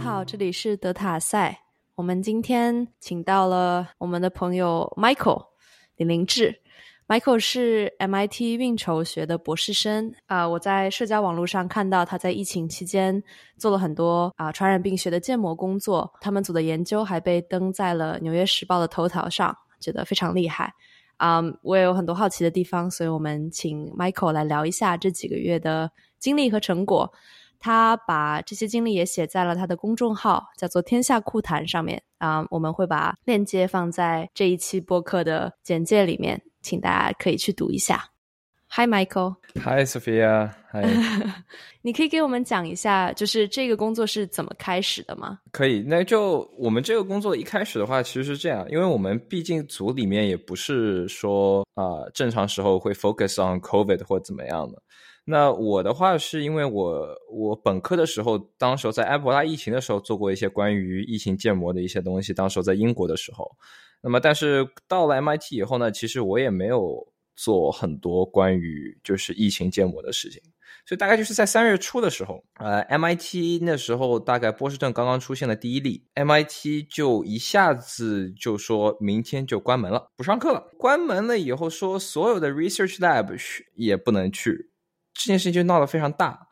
好，这里是德塔赛。我们今天请到了我们的朋友 Michael 李林志。Michael 是 MIT 运筹学的博士生啊、我在社交网络上看到他在疫情期间做了很多啊、传染病学的建模工作，他们组的研究还被登在了《纽约时报》的头条上，觉得非常厉害。啊、我也有很多好奇的地方，所以我们请 Michael 来聊一下这几个月的经历和成果。他把这些经历也写在了他的公众号，叫做“天下酷谈”上面啊、我们会把链接放在这一期播客的简介里面，请大家可以去读一下。Hi Michael，Hi Sophia。Hi，你可以给我们讲一下，就是这个工作是怎么开始的吗？可以。那就我们这个工作一开始的话，其实是这样，因为我们毕竟组里面也不是说啊、呃正常时候会 focus on COVID 或怎么样的。那我的话是因为我我本科的时候，当时候在埃博拉疫情的时候做过一些关于疫情建模的一些东西，当时在英国的时候。那么，但是到了 MIT 以后呢，其实我也没有做很多关于就是疫情建模的事情。所以大概就是在三月初的时候，呃，MIT 那时候大概波士顿刚刚出现了第一例，MIT 就一下子就说明天就关门了，不上课了。关门了以后说所有的 research lab 也不能去，这件事情就闹得非常大。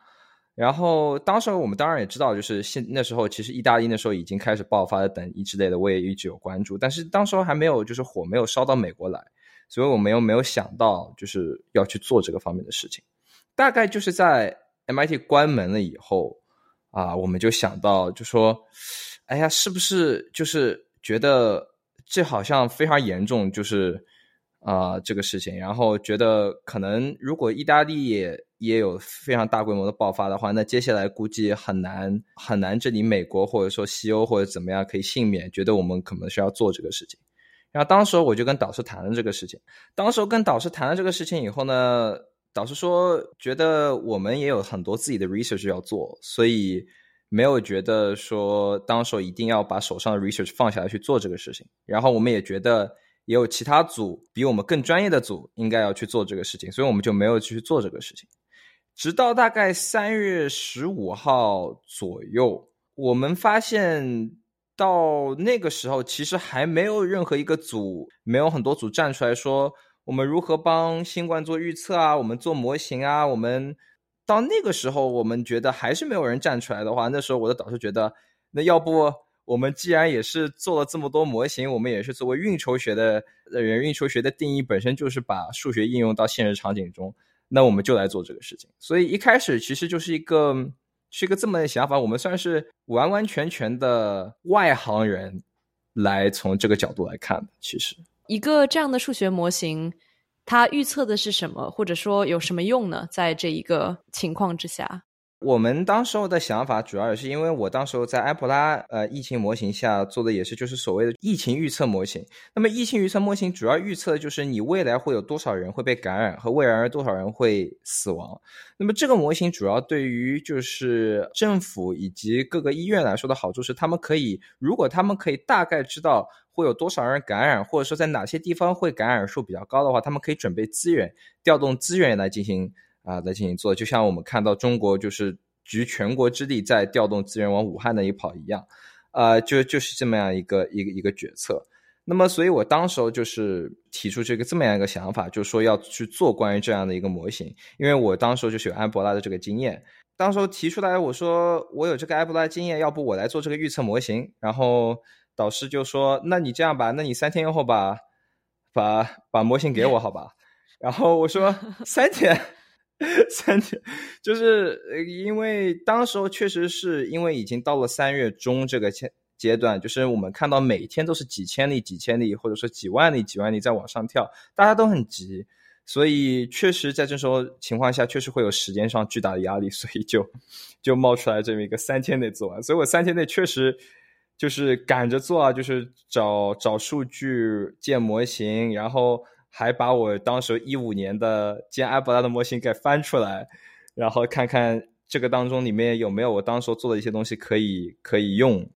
然后当时我们当然也知道，就是现那时候其实意大利那时候已经开始爆发了等一之类的，我也一直有关注，但是当时候还没有就是火没有烧到美国来，所以我们又没有想到就是要去做这个方面的事情。大概就是在 MIT 关门了以后啊，我们就想到就说，哎呀，是不是就是觉得这好像非常严重，就是啊、这个事情，然后觉得可能如果意大利也也有非常大规模的爆发的话，那接下来估计很难很难，这里美国或者说西欧或者怎么样可以幸免，觉得我们可能是要做这个事情。然后当时我就跟导师谈了这个事情，当时跟导师谈了这个事情以后呢，导师说觉得我们也有很多自己的 research 要做，所以没有觉得说当时一定要把手上的 research 放下来去做这个事情。然后我们也觉得也有其他组比我们更专业的组应该要去做这个事情，所以我们就没有去做这个事情。直到大概三月十五号左右，我们发现到那个时候，其实还没有任何一个组，没有很多组站出来说我们如何帮新冠做预测啊，我们做模型啊，我们到那个时候，我们觉得还是没有人站出来的话，那时候我的导师觉得，那要不我们既然也是做了这么多模型，我们也是作为运筹学的人，运筹学的定义本身就是把数学应用到现实场景中，那我们就来做这个事情。所以一开始其实就是一个是一个这么的想法，我们算是完完全全的外行人来从这个角度来看的。其实一个这样的数学模型，它预测的是什么，或者说有什么用呢？在这一个情况之下，我们当时候的想法，主要也是因为我当时候在埃博拉呃疫情模型下做的也是就是所谓的疫情预测模型。那么疫情预测模型主要预测就是你未来会有多少人会被感染和未来多少人会死亡。那么这个模型主要对于就是政府以及各个医院来说的好处是，他们可以如果他们可以大概知道会有多少人感染，或者说在哪些地方会感染数比较高的话，他们可以准备资源，调动资源来进行。啊，来进行做，就像我们看到中国就是举全国之力在调动资源往武汉那里跑一样，呃，就就是这么样一个一个一个决策。那么，所以我当时候就是提出这个这么样一个想法，就说要去做关于这样的一个模型，因为我当时候就是有埃博拉的这个经验。当时候提出来，我说我有这个埃博拉经验，要不我来做这个预测模型。然后导师就说：“那你这样吧，那你三天以后把把把模型给我，好吧？”然后我说：“三天。” 三天，就是因为当时候确实是因为已经到了三月中这个阶阶段，就是我们看到每天都是几千例、几千例，或者说几万例、几万例在往上跳，大家都很急，所以确实在这时候情况下，确实会有时间上巨大的压力，所以就就冒出来这么一个三天内做完，所以我三天内确实就是赶着做啊，就是找找数据、建模型，然后。还把我当时一五年的建埃博拉的模型给翻出来，然后看看这个当中里面有没有我当时做的一些东西可以可以用。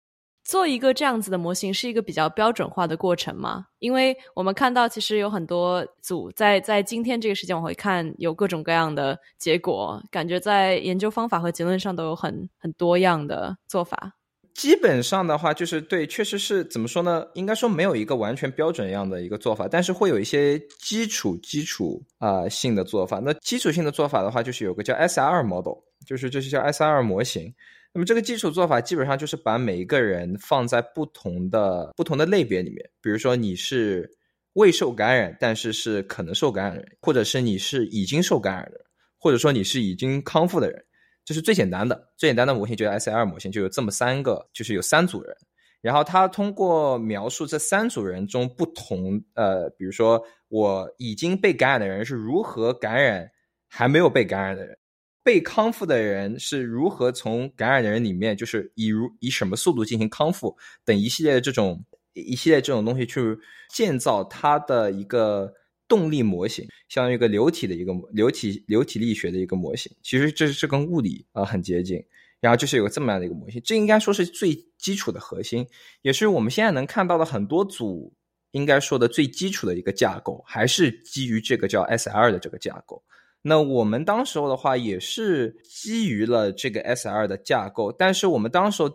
做一个这样子的模型是一个比较标准化的过程吗？因为我们看到其实有很多组在在今天这个时间往回看，有各种各样的结果，感觉在研究方法和结论上都有很很多样的做法。基本上的话，就是对，确实是怎么说呢？应该说没有一个完全标准样的一个做法，但是会有一些基础基础啊性的做法。那基础性的做法的话，就是有个叫 SR model，就是就是叫 SR 模型。那么这个基础做法基本上就是把每一个人放在不同的不同的类别里面，比如说你是未受感染，但是是可能受感染人，或者是你是已经受感染的人，或者说你是已经康复的人。这是最简单的，最简单的模型就是 SR 模型，就有这么三个，就是有三组人，然后他通过描述这三组人中不同，呃，比如说我已经被感染的人是如何感染还没有被感染的人，被康复的人是如何从感染的人里面，就是以如以什么速度进行康复等一系列的这种一系列这种东西去建造他的一个。动力模型相当于一个流体的一个流体流体力学的一个模型，其实这是跟物理啊很接近。然后就是有个这么样的一个模型，这应该说是最基础的核心，也是我们现在能看到的很多组应该说的最基础的一个架构，还是基于这个叫 SR 的这个架构。那我们当时候的话也是基于了这个 SR 的架构，但是我们当时候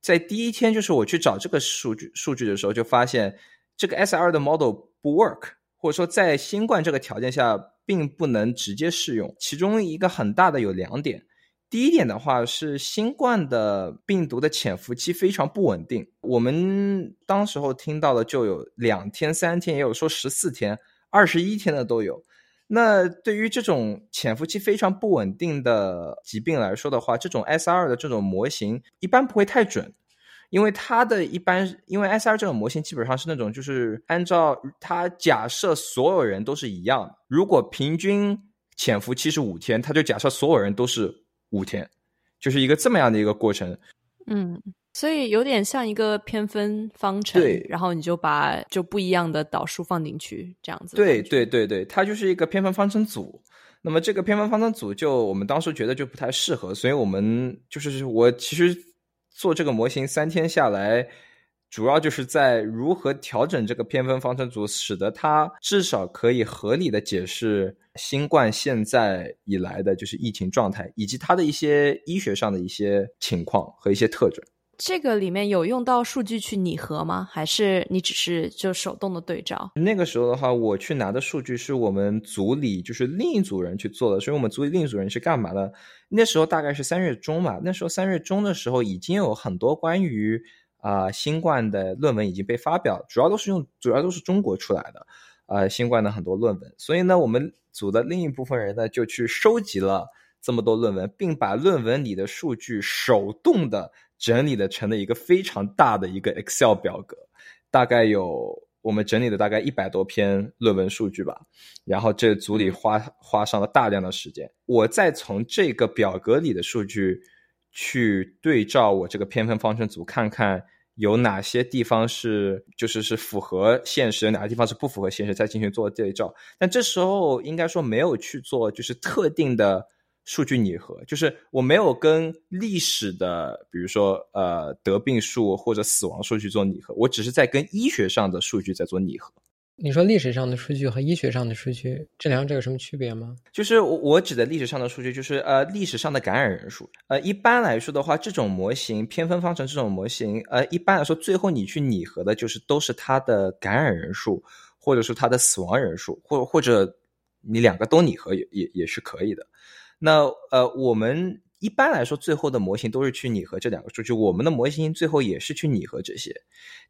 在第一天就是我去找这个数据数据的时候，就发现这个 SR 的 model 不 work。或者说，在新冠这个条件下，并不能直接适用。其中一个很大的有两点。第一点的话是，新冠的病毒的潜伏期非常不稳定。我们当时候听到的就有两天、三天，也有说十四天、二十一天的都有。那对于这种潜伏期非常不稳定的疾病来说的话，这种 S 二的这种模型一般不会太准。因为它的一般，因为 SR 这种模型基本上是那种，就是按照它假设所有人都是一样。如果平均潜伏期是五天，它就假设所有人都是五天，就是一个这么样的一个过程。嗯，所以有点像一个偏分方程，对，然后你就把就不一样的导数放进去，这样子。对对对对，它就是一个偏分方程组。那么这个偏分方程组，就我们当时觉得就不太适合，所以我们就是我其实。做这个模型三天下来，主要就是在如何调整这个偏分方程组，使得它至少可以合理的解释新冠现在以来的就是疫情状态，以及它的一些医学上的一些情况和一些特征。这个里面有用到数据去拟合吗？还是你只是就手动的对照？那个时候的话，我去拿的数据是我们组里就是另一组人去做的，所以我们组里另一组人是干嘛的？那时候大概是三月中嘛，那时候三月中的时候已经有很多关于啊新冠的论文已经被发表，主要都是用主要都是中国出来的啊新冠的很多论文，所以呢，我们组的另一部分人呢就去收集了这么多论文，并把论文里的数据手动的。整理的成了一个非常大的一个 Excel 表格，大概有我们整理的大概一百多篇论文数据吧。然后这组里花花上了大量的时间，我再从这个表格里的数据去对照我这个偏分方程组，看看有哪些地方是就是是符合现实，哪些地方是不符合现实，再进行做对照。但这时候应该说没有去做就是特定的。数据拟合就是我没有跟历史的，比如说呃得病数或者死亡数据做拟合，我只是在跟医学上的数据在做拟合。你说历史上的数据和医学上的数据这两者有什么区别吗？就是我我指的历史上的数据，就是呃历史上的感染人数。呃一般来说的话，这种模型偏分方程这种模型，呃一般来说最后你去拟合的就是都是它的感染人数，或者是它的死亡人数，或或者你两个都拟合也也也是可以的。那呃，我们一般来说最后的模型都是去拟合这两个数据，我们的模型最后也是去拟合这些。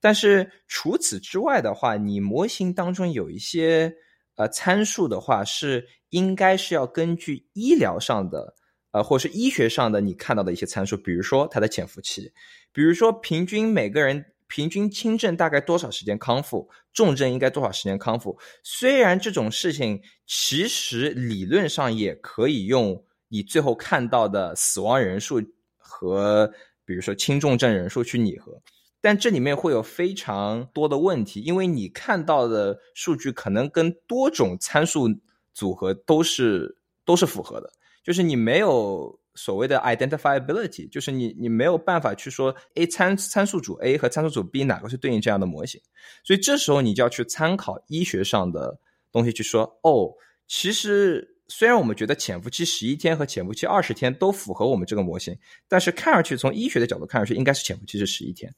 但是除此之外的话，你模型当中有一些呃参数的话，是应该是要根据医疗上的呃，或是医学上的你看到的一些参数，比如说它的潜伏期，比如说平均每个人平均轻症大概多少时间康复，重症应该多少时间康复。虽然这种事情其实理论上也可以用。你最后看到的死亡人数和比如说轻重症人数去拟合，但这里面会有非常多的问题，因为你看到的数据可能跟多种参数组合都是都是符合的，就是你没有所谓的 identifiability，就是你你没有办法去说 A 参参数组 A 和参数组 B 哪个是对应这样的模型，所以这时候你就要去参考医学上的东西去说，哦，其实。虽然我们觉得潜伏期十一天和潜伏期二十天都符合我们这个模型，但是看上去从医学的角度看上去，应该是潜伏期是十一天。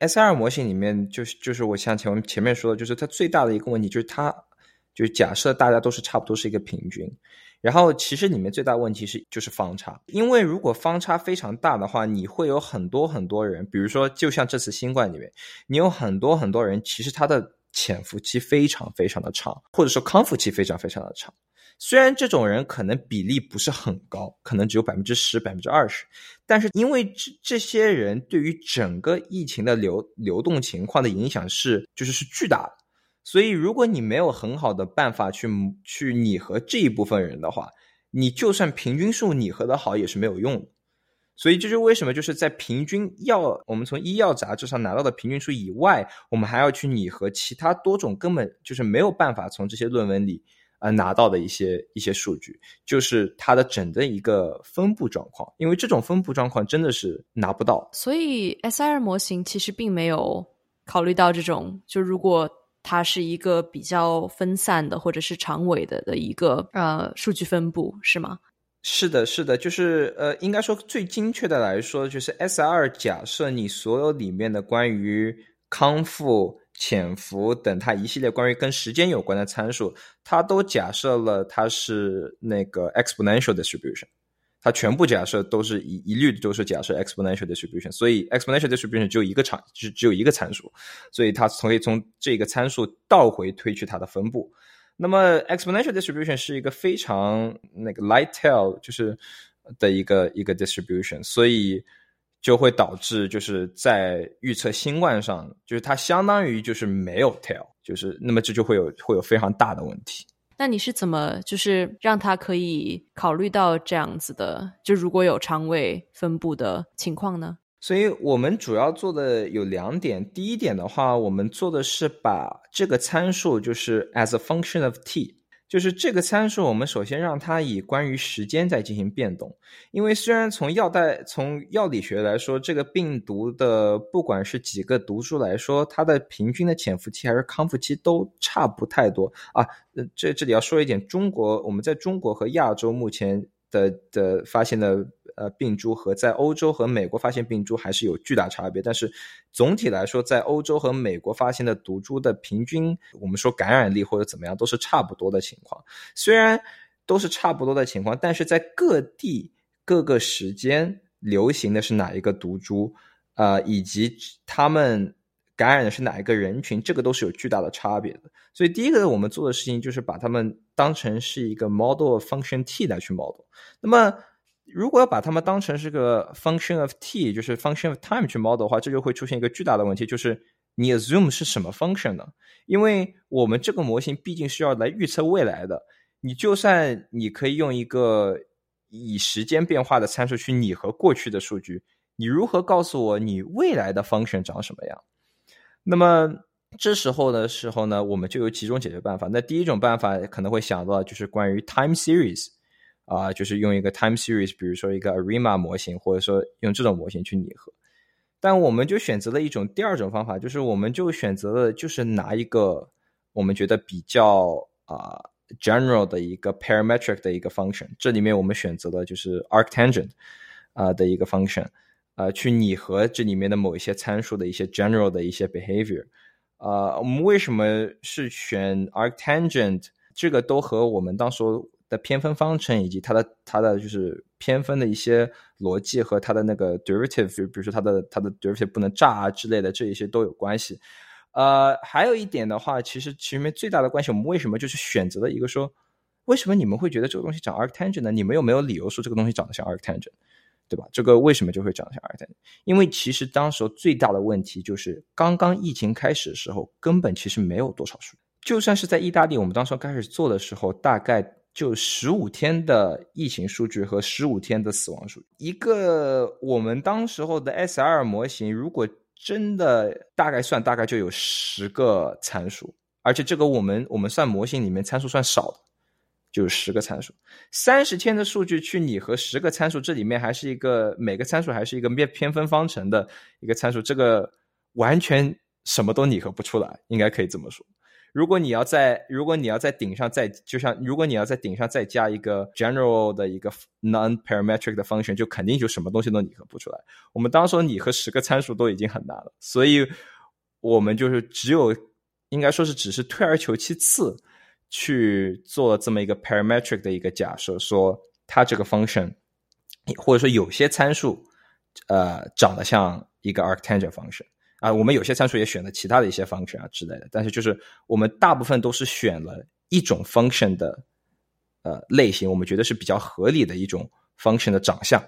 S R 模型里面就是就是我像前面前面说的，就是它最大的一个问题就是它就假设大家都是差不多是一个平均，然后其实里面最大问题是就是方差，因为如果方差非常大的话，你会有很多很多人，比如说就像这次新冠里面，你有很多很多人，其实他的潜伏期非常非常的长，或者说康复期非常非常的长。虽然这种人可能比例不是很高，可能只有百分之十、百分之二十，但是因为这这些人对于整个疫情的流流动情况的影响是就是是巨大的，所以如果你没有很好的办法去去拟合这一部分人的话，你就算平均数拟合的好也是没有用的。所以这就是为什么就是在平均药我们从医药杂志上拿到的平均数以外，我们还要去拟合其他多种根本就是没有办法从这些论文里。呃，拿到的一些一些数据，就是它的整的一个分布状况，因为这种分布状况真的是拿不到。所以 SIR 模型其实并没有考虑到这种，就如果它是一个比较分散的或者是长尾的的一个呃数据分布，是吗？是的，是的，就是呃，应该说最精确的来说，就是 S r 假设你所有里面的关于康复。潜伏等它一系列关于跟时间有关的参数，它都假设了它是那个 exponential distribution，它全部假设都是一一律都是假设 exponential distribution，所以 exponential distribution 只有一个场，只只有一个参数，所以它可以从这个参数倒回推去它的分布。那么 exponential distribution 是一个非常那个 light tail 就是的一个一个 distribution，所以。就会导致就是在预测新冠上，就是它相当于就是没有 tail，就是那么这就会有会有非常大的问题。那你是怎么就是让他可以考虑到这样子的？就如果有仓位分布的情况呢？所以我们主要做的有两点。第一点的话，我们做的是把这个参数就是 as a function of t。就是这个参数，我们首先让它以关于时间在进行变动，因为虽然从药代从药理学来说，这个病毒的不管是几个毒株来说，它的平均的潜伏期还是康复期都差不太多啊。这这里要说一点，中国我们在中国和亚洲目前的的发现的。呃，病株和在欧洲和美国发现病株还是有巨大差别，但是总体来说，在欧洲和美国发现的毒株的平均，我们说感染力或者怎么样都是差不多的情况。虽然都是差不多的情况，但是在各地各个时间流行的是哪一个毒株，呃，以及他们感染的是哪一个人群，这个都是有巨大的差别的。所以第一个我们做的事情就是把它们当成是一个 model of function t 来去 model。那么如果要把它们当成是个 function of t，就是 function of time 去 model 的话，这就会出现一个巨大的问题，就是你 assume 是什么 function 呢？因为我们这个模型毕竟是要来预测未来的，你就算你可以用一个以时间变化的参数去拟合过去的数据，你如何告诉我你未来的 function 长什么样？那么这时候的时候呢，我们就有几种解决办法。那第一种办法可能会想到就是关于 time series。啊，就是用一个 time series，比如说一个 ARIMA 模型，或者说用这种模型去拟合。但我们就选择了一种第二种方法，就是我们就选择了就是拿一个我们觉得比较啊 general 的一个 parametric 的一个 function，这里面我们选择了就是 arctangent 啊的一个 function，啊去拟合这里面的某一些参数的一些 general 的一些 behavior。啊，我们为什么是选 arctangent？这个都和我们当时。的偏分方程以及它的它的就是偏分的一些逻辑和它的那个 derivative，就比如说它的它的 derivative 不能炸啊之类的，这一些都有关系。呃，还有一点的话，其实其实最大的关系，我们为什么就是选择了一个说，为什么你们会觉得这个东西长 arctangent 呢？你们有没有理由说这个东西长得像 arctangent，对吧？这个为什么就会长得像 arctangent？因为其实当时候最大的问题就是刚刚疫情开始的时候，根本其实没有多少数，就算是在意大利，我们当时开始做的时候，大概。就十五天的疫情数据和十五天的死亡数据，一个我们当时候的 S R 模型，如果真的大概算，大概就有十个参数，而且这个我们我们算模型里面参数算少的，就是十个参数。三十天的数据去拟合十个参数，这里面还是一个每个参数还是一个偏偏分方程的一个参数，这个完全什么都拟合不出来，应该可以这么说。如果你要在如果你要在顶上再就像如果你要在顶上再加一个 general 的一个 non-parametric 的 function，就肯定就什么东西都拟合不出来。我们当时拟合十个参数都已经很难了，所以我们就是只有应该说是只是退而求其次去做这么一个 parametric 的一个假设，说它这个 function 或者说有些参数呃长得像一个 arctangent function。啊，我们有些参数也选了其他的一些 function 啊之类的，但是就是我们大部分都是选了一种 function 的呃类型，我们觉得是比较合理的一种 function 的长相，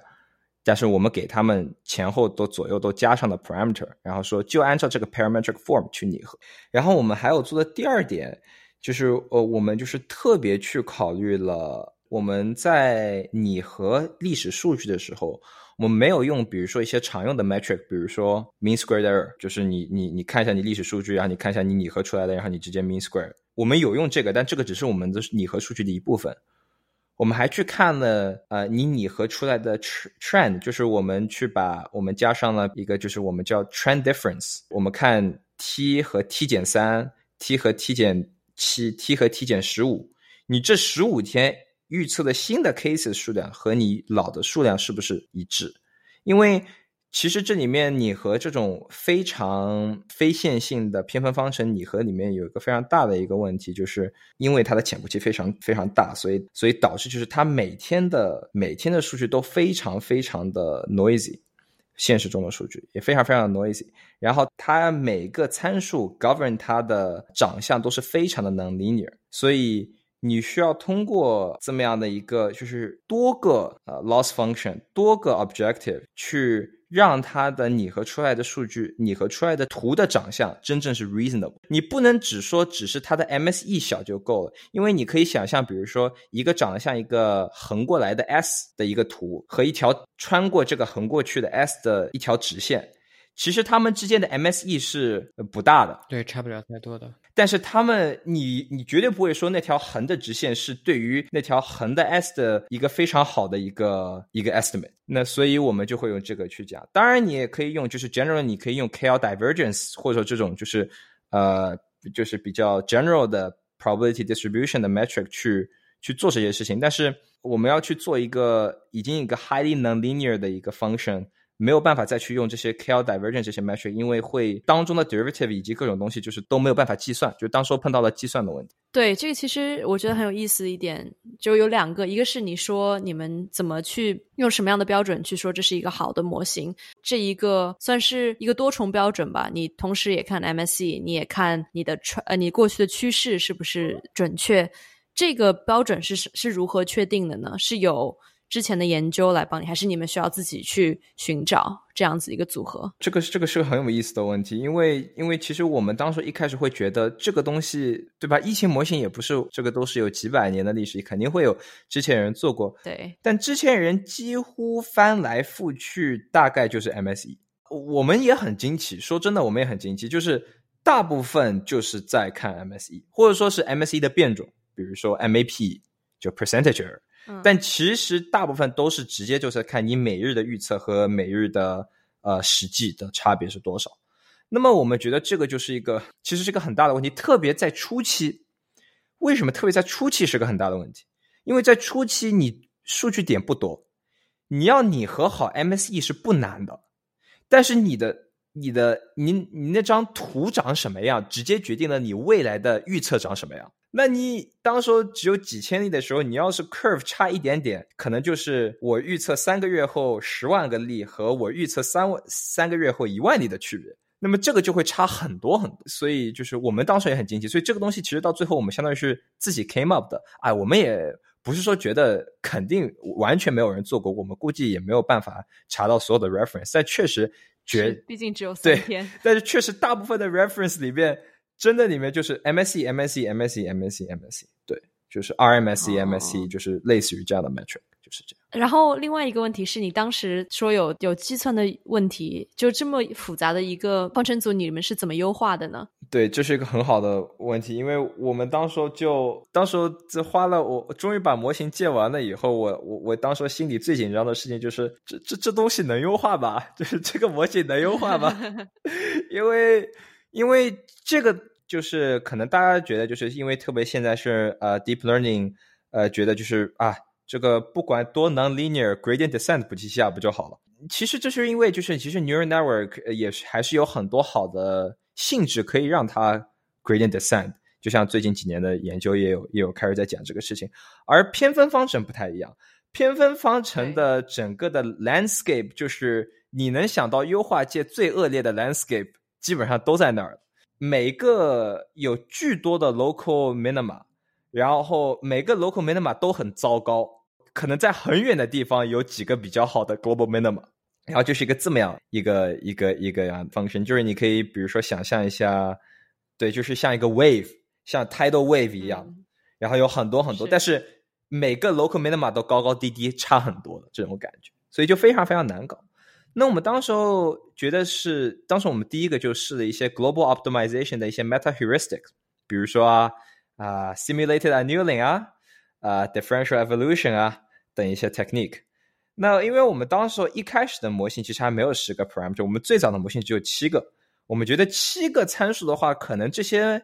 但是我们给他们前后都左右都加上了 parameter，然后说就按照这个 parametric form 去拟合。然后我们还有做的第二点就是呃，我们就是特别去考虑了我们在拟合历史数据的时候。我们没有用，比如说一些常用的 metric，比如说 mean square error，就是你你你看一下你历史数据，然后你看一下你拟合出来的，然后你直接 mean square。我们有用这个，但这个只是我们的拟合数据的一部分。我们还去看了呃你拟合出来的 trend，就是我们去把我们加上了一个就是我们叫 trend difference。我们看 t 和 t 减三，t 和 t 减七，t 和 t 减十五，你这十五天。预测的新的 cases 数量和你老的数量是不是一致？因为其实这里面你和这种非常非线性的偏分方程拟合里面有一个非常大的一个问题，就是因为它的潜伏期非常非常大，所以所以导致就是它每天的每天的数据都非常非常的 noisy，现实中的数据也非常非常的 noisy，然后它每个参数 govern 它的长相都是非常的 nonlinear，所以。你需要通过这么样的一个，就是多个呃 loss function，多个 objective 去让它的拟合出来的数据、拟合出来的图的长相真正是 reasonable。你不能只说只是它的 MSE 小就够了，因为你可以想象，比如说一个长得像一个横过来的 S 的一个图和一条穿过这个横过去的 S 的一条直线。其实他们之间的 MSE 是不大的，对，差不了太多的。但是他们，你你绝对不会说那条横的直线是对于那条横的 S 的一个非常好的一个一个 estimate。那所以我们就会用这个去讲。当然，你也可以用，就是 general，你可以用 KL divergence，或者说这种就是呃，就是比较 general 的 probability distribution 的 metric 去去做这些事情。但是我们要去做一个已经一个 highly nonlinear 的一个 function。没有办法再去用这些 KL divergence 这些 metric，因为会当中的 derivative 以及各种东西就是都没有办法计算，就当时候碰到了计算的问题。对，这个其实我觉得很有意思一点，就有两个，一个是你说你们怎么去用什么样的标准去说这是一个好的模型，这一个算是一个多重标准吧。你同时也看 MSE，你也看你的传呃你过去的趋势是不是准确，这个标准是是如何确定的呢？是有。之前的研究来帮你，还是你们需要自己去寻找这样子一个组合？这个是这个是个很有意思的问题，因为因为其实我们当时一开始会觉得这个东西对吧？疫情模型也不是这个都是有几百年的历史，肯定会有之前人做过。对，但之前人几乎翻来覆去，大概就是 MSE。我们也很惊奇，说真的，我们也很惊奇，就是大部分就是在看 MSE，或者说是 MSE 的变种，比如说 MAP 就 percentage。但其实大部分都是直接就是看你每日的预测和每日的呃实际的差别是多少。那么我们觉得这个就是一个其实是个很大的问题，特别在初期。为什么特别在初期是个很大的问题？因为在初期你数据点不多，你要拟合好 MSE 是不难的，但是你的你的你你那张图长什么样，直接决定了你未来的预测长什么样。那你当时候只有几千例的时候，你要是 curve 差一点点，可能就是我预测三个月后十万个例和我预测三万三个月后一万例的区别。那么这个就会差很多很多，所以就是我们当时也很惊奇。所以这个东西其实到最后我们相当于是自己 came up 的。哎，我们也不是说觉得肯定完全没有人做过，我们估计也没有办法查到所有的 reference。但确实觉，毕竟只有三天。但是确实大部分的 reference 里面。真的里面就是 MSE MSE MSE MSE MSE，对，就是 RMSE MSE，就是类似于这样的 metric，就是这样。然后另外一个问题是你当时说有有计算的问题，就这么复杂的一个方程组，你们是怎么优化的呢？对，这是一个很好的问题，因为我们当时就当时这花了我终于把模型建完了以后，我我我当时心里最紧张的事情就是这这这东西能优化吧？就是这个模型能优化吧？因为。因为这个就是可能大家觉得就是因为特别现在是呃 deep learning，呃觉得就是啊这个不管多 non-linear gradient descent 不记下不就好了？其实这是因为就是其实 neural network 也是还是有很多好的性质可以让它 gradient descent。就像最近几年的研究也有也有开始在讲这个事情，而偏分方程不太一样。偏分方程的整个的 landscape 就是你能想到优化界最恶劣的 landscape，基本上都在那儿。每个有巨多的 local minima，然后每个 local minima 都很糟糕，可能在很远的地方有几个比较好的 global minima，然后就是一个这么样一个一个一个样方程，就是你可以比如说想象一下，对，就是像一个 wave。像 tidal wave 一样，然后有很多很多，但是每个 local minima 都高高低低，差很多的这种感觉，所以就非常非常难搞。那我们当时候觉得是，当时我们第一个就试了一些 global optimization 的一些 meta heuristics，比如说啊 simulated annealing 啊啊 differential evolution 啊等一些 technique。那因为我们当时候一开始的模型其实还没有十个 parameter，我们最早的模型只有七个，我们觉得七个参数的话，可能这些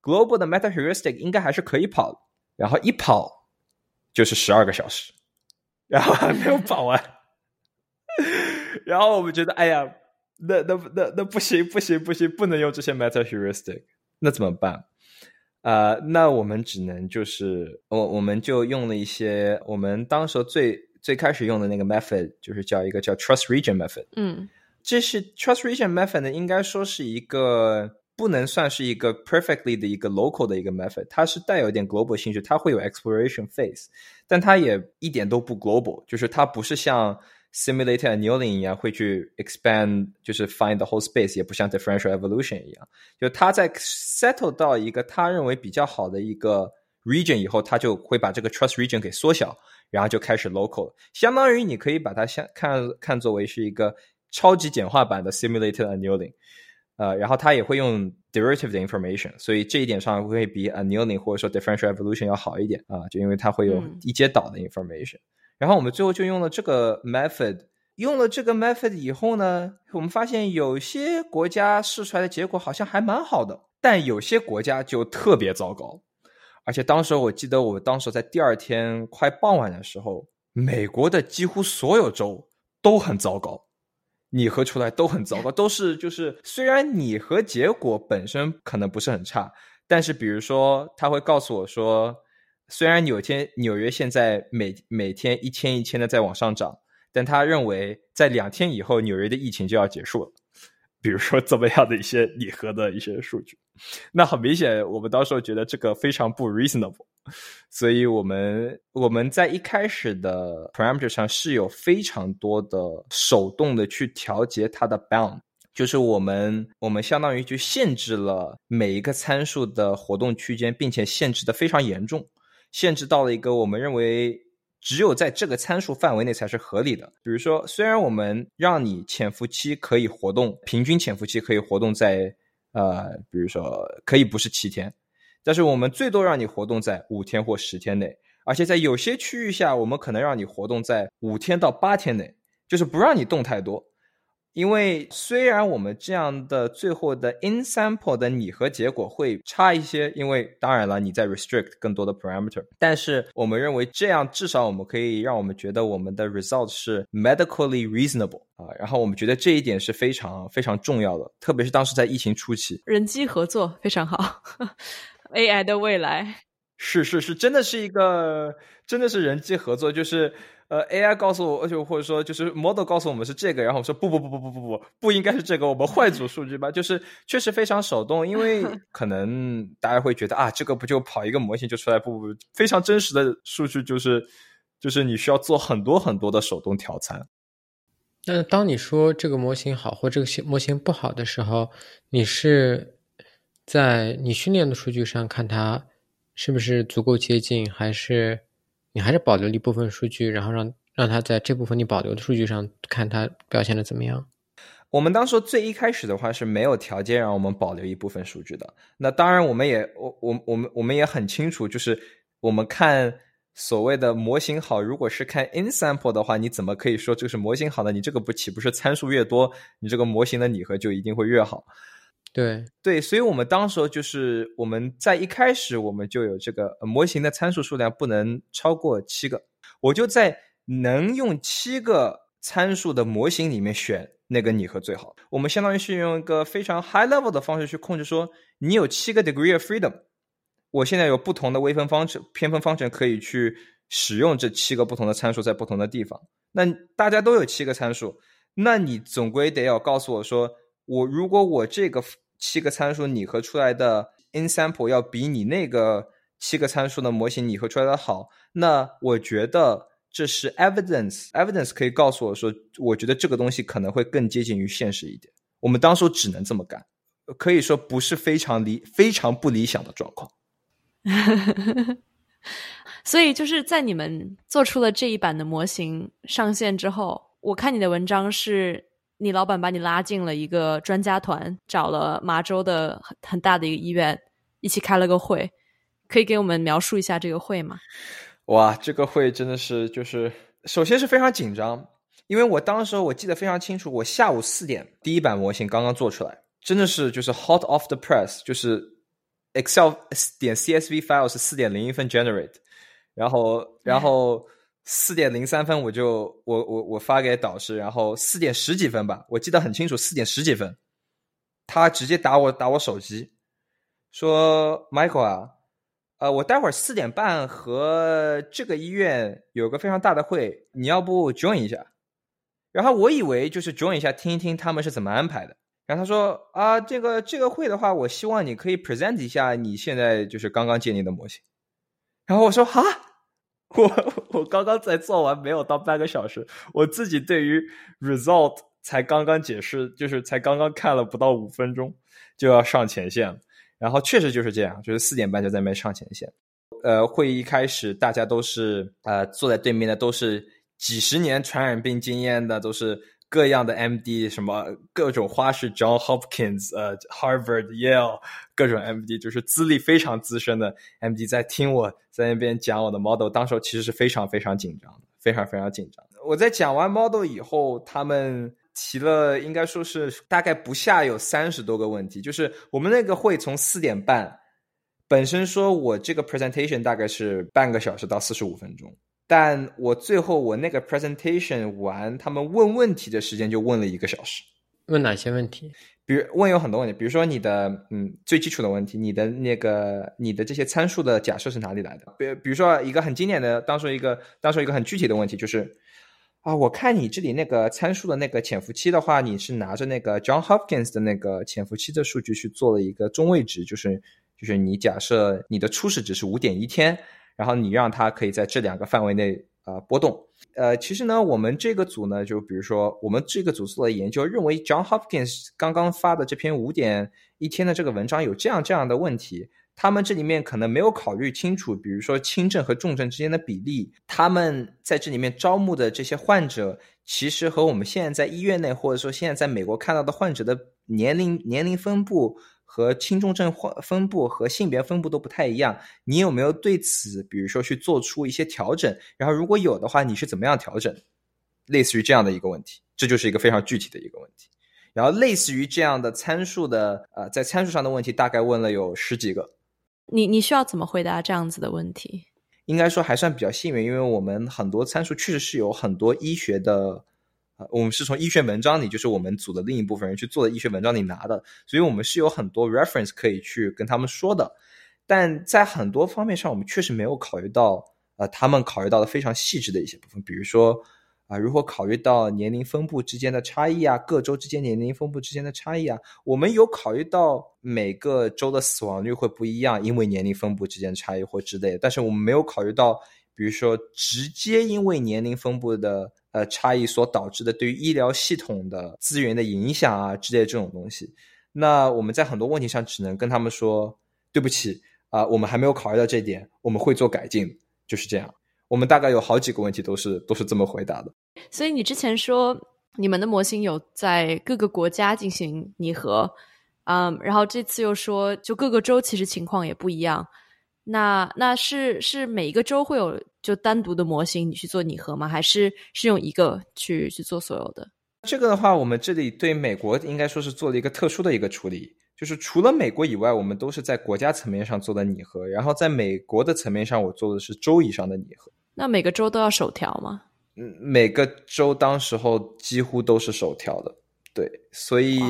Global 的 meta heuristic 应该还是可以跑，然后一跑就是十二个小时，然后还没有跑完，然后我们觉得，哎呀，那那那那不行不行不行，不能用这些 meta heuristic，那怎么办？啊，那我们只能就是我我们就用了一些我们当时最最开始用的那个 method，就是叫一个叫 trust region method。嗯，这是 trust region method 呢，应该说是一个。不能算是一个 perfectly 的一个 local 的一个 method，它是带有一点 global 性质，它会有 exploration phase，但它也一点都不 global，就是它不是像 simulated annealing 一样会去 expand，就是 find the whole space，也不像 differential evolution 一样，就它在 settle 到一个他认为比较好的一个 region 以后，它就会把这个 trust region 给缩小，然后就开始 local，相当于你可以把它像看看作为是一个超级简化版的 simulated annealing。呃，然后它也会用 derivative 的 information，所以这一点上会比 annealing 或者说 differential evolution 要好一点啊，就因为它会有一阶导的 information。然后我们最后就用了这个 method，用了这个 method 以后呢，我们发现有些国家试出来的结果好像还蛮好的，但有些国家就特别糟糕。而且当时我记得，我当时在第二天快傍晚的时候，美国的几乎所有州都很糟糕。拟合出来都很糟糕，都是就是虽然拟合结果本身可能不是很差，但是比如说他会告诉我说，虽然纽天纽约现在每每天一千一千的在往上涨，但他认为在两天以后纽约的疫情就要结束了。比如说这么样的一些拟合的一些数据，那很明显，我们到时候觉得这个非常不 reasonable，所以我们我们在一开始的 parameter 上是有非常多的手动的去调节它的 bound，就是我们我们相当于就限制了每一个参数的活动区间，并且限制的非常严重，限制到了一个我们认为。只有在这个参数范围内才是合理的。比如说，虽然我们让你潜伏期可以活动，平均潜伏期可以活动在呃，比如说可以不是七天，但是我们最多让你活动在五天或十天内，而且在有些区域下，我们可能让你活动在五天到八天内，就是不让你动太多。因为虽然我们这样的最后的 in sample 的拟合结果会差一些，因为当然了你在 restrict 更多的 parameter，但是我们认为这样至少我们可以让我们觉得我们的 result 是 medically reasonable 啊，然后我们觉得这一点是非常非常重要的，特别是当时在疫情初期，人机合作非常好，AI 的未来。是是是，真的是一个真的是人机合作，就是呃 AI 告诉我，而且或者说就是 model 告诉我们是这个，然后我说不不不不不不不不应该是这个，我们换组数据吧。就是确实非常手动，因为 可能大家会觉得啊，这个不就跑一个模型就出来，不不,不非常真实的数据就是就是你需要做很多很多的手动调参。那当你说这个模型好或这个模型不好的时候，你是在你训练的数据上看它是不是足够接近，还是你还是保留一部分数据，然后让让他在这部分你保留的数据上看他表现的怎么样。我们当时最一开始的话是没有条件让我们保留一部分数据的。那当然，我们也我我我们我们也很清楚，就是我们看所谓的模型好，如果是看 in sample 的话，你怎么可以说这个是模型好的？你这个不岂不是参数越多，你这个模型的拟合就一定会越好？对对，所以我们当时候就是我们在一开始我们就有这个模型的参数数量不能超过七个，我就在能用七个参数的模型里面选那个拟合最好。我们相当于是用一个非常 high level 的方式去控制，说你有七个 degree of freedom，我现在有不同的微分方程、偏分方程可以去使用这七个不同的参数在不同的地方。那大家都有七个参数，那你总归得要告诉我说，我如果我这个。七个参数拟合出来的 in sample 要比你那个七个参数的模型拟合出来的好，那我觉得这是 evidence，evidence 可以告诉我说，我觉得这个东西可能会更接近于现实一点。我们当初只能这么干，可以说不是非常理非常不理想的状况。所以就是在你们做出了这一版的模型上线之后，我看你的文章是。你老板把你拉进了一个专家团，找了麻州的很很大的一个医院，一起开了个会，可以给我们描述一下这个会吗？哇，这个会真的是就是，首先是非常紧张，因为我当时我记得非常清楚，我下午四点第一版模型刚刚做出来，真的是就是 hot off the press，就是 Excel 点 CSV file 是四点零一分 generate，然后然后。四点零三分，我就我我我发给导师，然后四点十几分吧，我记得很清楚，四点十几分，他直接打我打我手机，说 Michael 啊，呃，我待会儿四点半和这个医院有个非常大的会，你要不 join 一下？然后我以为就是 join 一下，听一听他们是怎么安排的。然后他说啊，这个这个会的话，我希望你可以 present 一下你现在就是刚刚建立的模型。然后我说哈。我 我刚刚才做完，没有到半个小时，我自己对于 result 才刚刚解释，就是才刚刚看了不到五分钟，就要上前线了。然后确实就是这样，就是四点半就在那边上前线。呃，会议一开始，大家都是呃坐在对面的，都是几十年传染病经验的，都是。各样的 MD，什么各种花式，John Hopkins，呃，Harvard，Yale，各种 MD，就是资历非常资深的 MD，在听我在那边讲我的 model，当时候其实是非常非常紧张的，非常非常紧张。我在讲完 model 以后，他们提了应该说是大概不下有三十多个问题，就是我们那个会从四点半，本身说我这个 presentation 大概是半个小时到四十五分钟。但我最后我那个 presentation 完，他们问问题的时间就问了一个小时。问哪些问题？比如问有很多问题，比如说你的嗯最基础的问题，你的那个你的这些参数的假设是哪里来的？比比如说一个很经典的，当时一个当时一个很具体的问题就是啊，我看你这里那个参数的那个潜伏期的话，你是拿着那个 John Hopkins 的那个潜伏期的数据去做了一个中位值，就是就是你假设你的初始值是五点一天。然后你让它可以在这两个范围内呃波动，呃，其实呢，我们这个组呢，就比如说我们这个组做的研究，认为 John Hopkins 刚刚发的这篇五点一天的这个文章有这样这样的问题，他们这里面可能没有考虑清楚，比如说轻症和重症之间的比例，他们在这里面招募的这些患者，其实和我们现在在医院内或者说现在在美国看到的患者的年龄年龄分布。和轻重症分分布和性别分布都不太一样，你有没有对此，比如说去做出一些调整？然后如果有的话，你是怎么样调整？类似于这样的一个问题，这就是一个非常具体的一个问题。然后类似于这样的参数的，呃，在参数上的问题，大概问了有十几个。你你需要怎么回答这样子的问题？应该说还算比较幸运，因为我们很多参数确实是有很多医学的。我们是从医学文章里，就是我们组的另一部分人去做的医学文章里拿的，所以我们是有很多 reference 可以去跟他们说的。但在很多方面上，我们确实没有考虑到，呃，他们考虑到的非常细致的一些部分，比如说啊，如何考虑到年龄分布之间的差异啊，各州之间年龄分布之间的差异啊，我们有考虑到每个州的死亡率会不一样，因为年龄分布之间差异或之类的，但是我们没有考虑到，比如说直接因为年龄分布的。呃，差异所导致的对于医疗系统的资源的影响啊之类这种东西，那我们在很多问题上只能跟他们说对不起啊，我们还没有考虑到这点，我们会做改进，就是这样。我们大概有好几个问题都是都是这么回答的。所以你之前说你们的模型有在各个国家进行拟合，嗯，然后这次又说就各个州其实情况也不一样。那那是是每一个州会有就单独的模型你去做拟合吗？还是是用一个去去做所有的？这个的话，我们这里对美国应该说是做了一个特殊的一个处理，就是除了美国以外，我们都是在国家层面上做的拟合，然后在美国的层面上，我做的是州以上的拟合。那每个州都要首条吗？嗯，每个州当时候几乎都是首条的，对，所以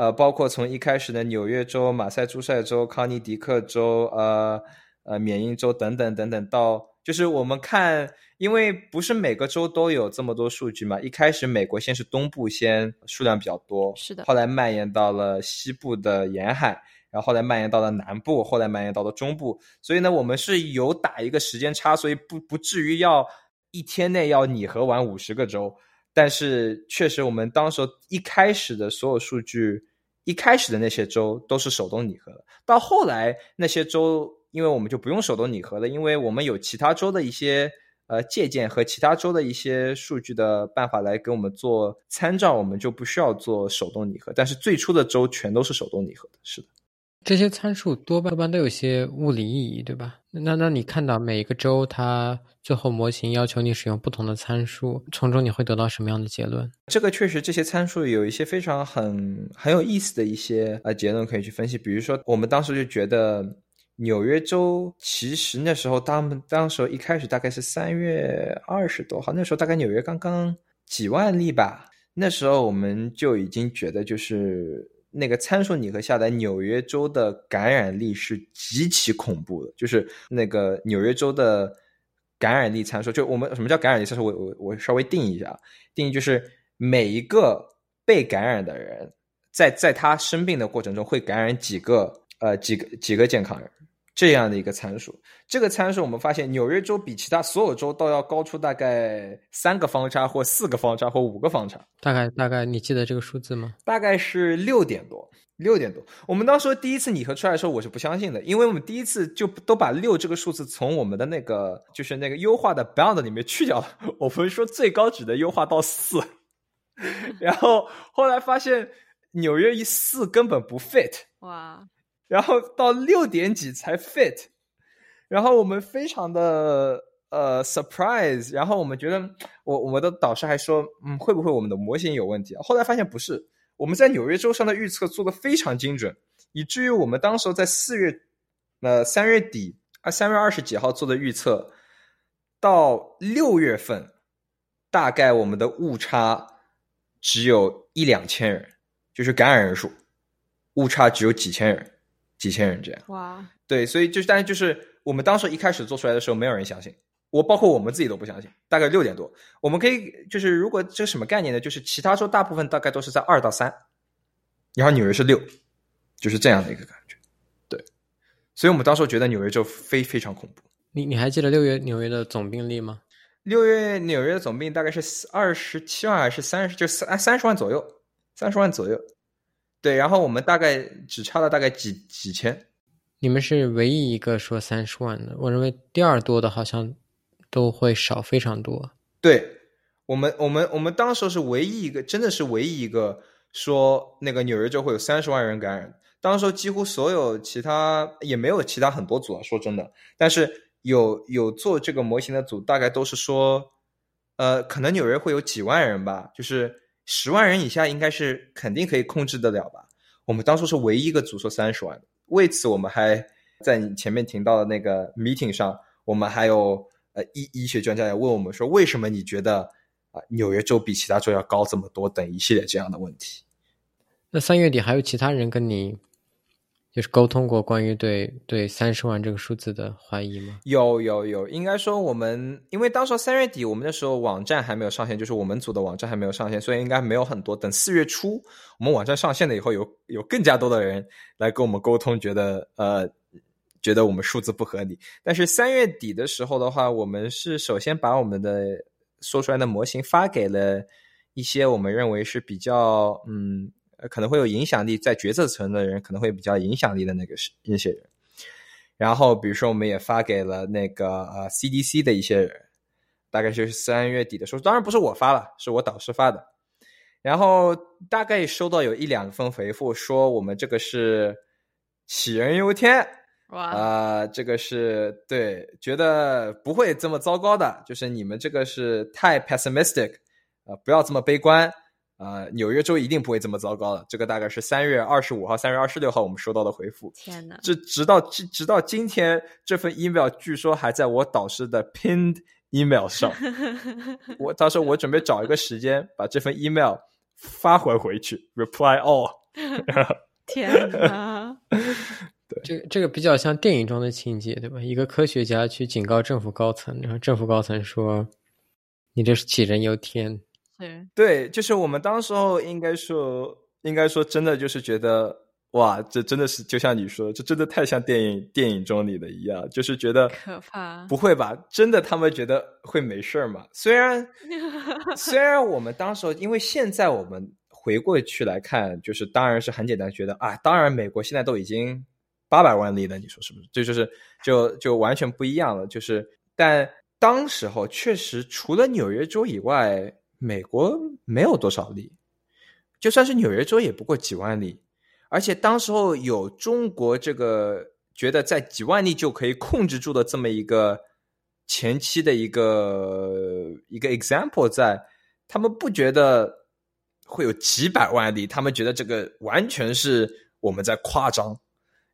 呃，包括从一开始的纽约州、马赛诸塞州、康尼迪克州、呃呃缅因州等等等等，到就是我们看。因为不是每个州都有这么多数据嘛，一开始美国先是东部先数量比较多，是的，后来蔓延到了西部的沿海，然后后来蔓延到了南部，后来蔓延到了中部，所以呢，我们是有打一个时间差，所以不不至于要一天内要拟合完五十个州，但是确实我们当时一开始的所有数据，一开始的那些州都是手动拟合的，到后来那些州，因为我们就不用手动拟合了，因为我们有其他州的一些。呃，借鉴和其他州的一些数据的办法来给我们做参照，我们就不需要做手动拟合。但是最初的州全都是手动拟合的，是的。这些参数多半般都有些物理意义，对吧？那那你看到每一个州，它最后模型要求你使用不同的参数，从中你会得到什么样的结论？这个确实，这些参数有一些非常很很有意思的一些呃结论可以去分析。比如说，我们当时就觉得。纽约州其实那时候，当当时一开始大概是三月二十多号，那时候大概纽约刚刚几万例吧。那时候我们就已经觉得，就是那个参数拟合下来，纽约州的感染力是极其恐怖的。就是那个纽约州的感染力参数，就我们什么叫感染力参数？我我我稍微定义一下，定义就是每一个被感染的人，在在他生病的过程中会感染几个呃几个几个健康人。这样的一个参数，这个参数我们发现纽约州比其他所有州都要高出大概三个方差或四个方差或五个方差。大概大概你记得这个数字吗？大概是六点多，六点多。我们当时第一次拟合出来的时候，我是不相信的，因为我们第一次就都把六这个数字从我们的那个就是那个优化的 bound 里面去掉了。我们说最高值的优化到四，然后后来发现纽约一四根本不 fit。哇。然后到六点几才 fit，然后我们非常的呃 surprise，然后我们觉得我我们的导师还说，嗯，会不会我们的模型有问题？后来发现不是，我们在纽约州上的预测做的非常精准，以至于我们当时候在四月呃三月底啊三月二十几号做的预测，到六月份大概我们的误差只有一两千人，就是感染人数误差只有几千人。几千人这样哇，对，所以就是，但是就是我们当时一开始做出来的时候，没有人相信，我包括我们自己都不相信。大概六点多，我们可以就是，如果这什么概念呢？就是其他州大部分大概都是在二到三，然后纽约是六，就是这样的一个感觉。对，所以我们当时觉得纽约州非非常恐怖。你你还记得六月纽约的总病例吗？六月纽约的总病大概是二十七万还是三十？就三三十万左右，三十万左右。对，然后我们大概只差了大概几几千。你们是唯一一个说三十万的，我认为第二多的好像都会少非常多。对我们，我们我们当时是唯一一个，真的是唯一一个说那个纽约州会有三十万人感染。当时几乎所有其他也没有其他很多组啊，说真的，但是有有做这个模型的组，大概都是说，呃，可能纽约会有几万人吧，就是。十万人以下应该是肯定可以控制得了吧？我们当初是唯一一个组说三十万，为此我们还在你前面提到的那个 meeting 上，我们还有呃医医学专家来问我们说，为什么你觉得啊纽约州比其他州要高这么多？等一系列这样的问题。那三月底还有其他人跟你？就是沟通过关于对对三十万这个数字的怀疑吗？有有有，应该说我们因为当时三月底，我们那时候网站还没有上线，就是我们组的网站还没有上线，所以应该没有很多。等四月初我们网站上线了以后，有有更加多的人来跟我们沟通，觉得呃觉得我们数字不合理。但是三月底的时候的话，我们是首先把我们的说出来的模型发给了一些我们认为是比较嗯。可能会有影响力，在决策层的人可能会比较影响力的那个是那些人。然后，比如说，我们也发给了那个呃 CDC 的一些人，大概就是三月底的时候，当然不是我发了，是我导师发的。然后大概收到有一两封回复，说我们这个是杞人忧天，哇啊，这个是对，觉得不会这么糟糕的，就是你们这个是太 pessimistic 啊，不要这么悲观。啊，纽约州一定不会这么糟糕的。这个大概是三月二十五号、三月二十六号我们收到的回复。天哪！这直到直直到今天，这份 email 据说还在我导师的 pinned email 上。我到时候我准备找一个时间把这份 email 发回回去，reply all。天哪！对，这个这个比较像电影中的情节，对吧？一个科学家去警告政府高层，然后政府高层说：“你这是杞人忧天。”对对，就是我们当时候应该说，应该说真的就是觉得，哇，这真的是就像你说，这真的太像电影电影中里的一样，就是觉得可怕。不会吧？真的他们觉得会没事儿吗？虽然 虽然我们当时候，因为现在我们回过去来看，就是当然是很简单，觉得啊，当然美国现在都已经八百万例了，你说是不是？这就是就就完全不一样了。就是但当时候确实除了纽约州以外。美国没有多少例，就算是纽约州也不过几万例，而且当时候有中国这个觉得在几万例就可以控制住的这么一个前期的一个一个 example，在他们不觉得会有几百万例，他们觉得这个完全是我们在夸张，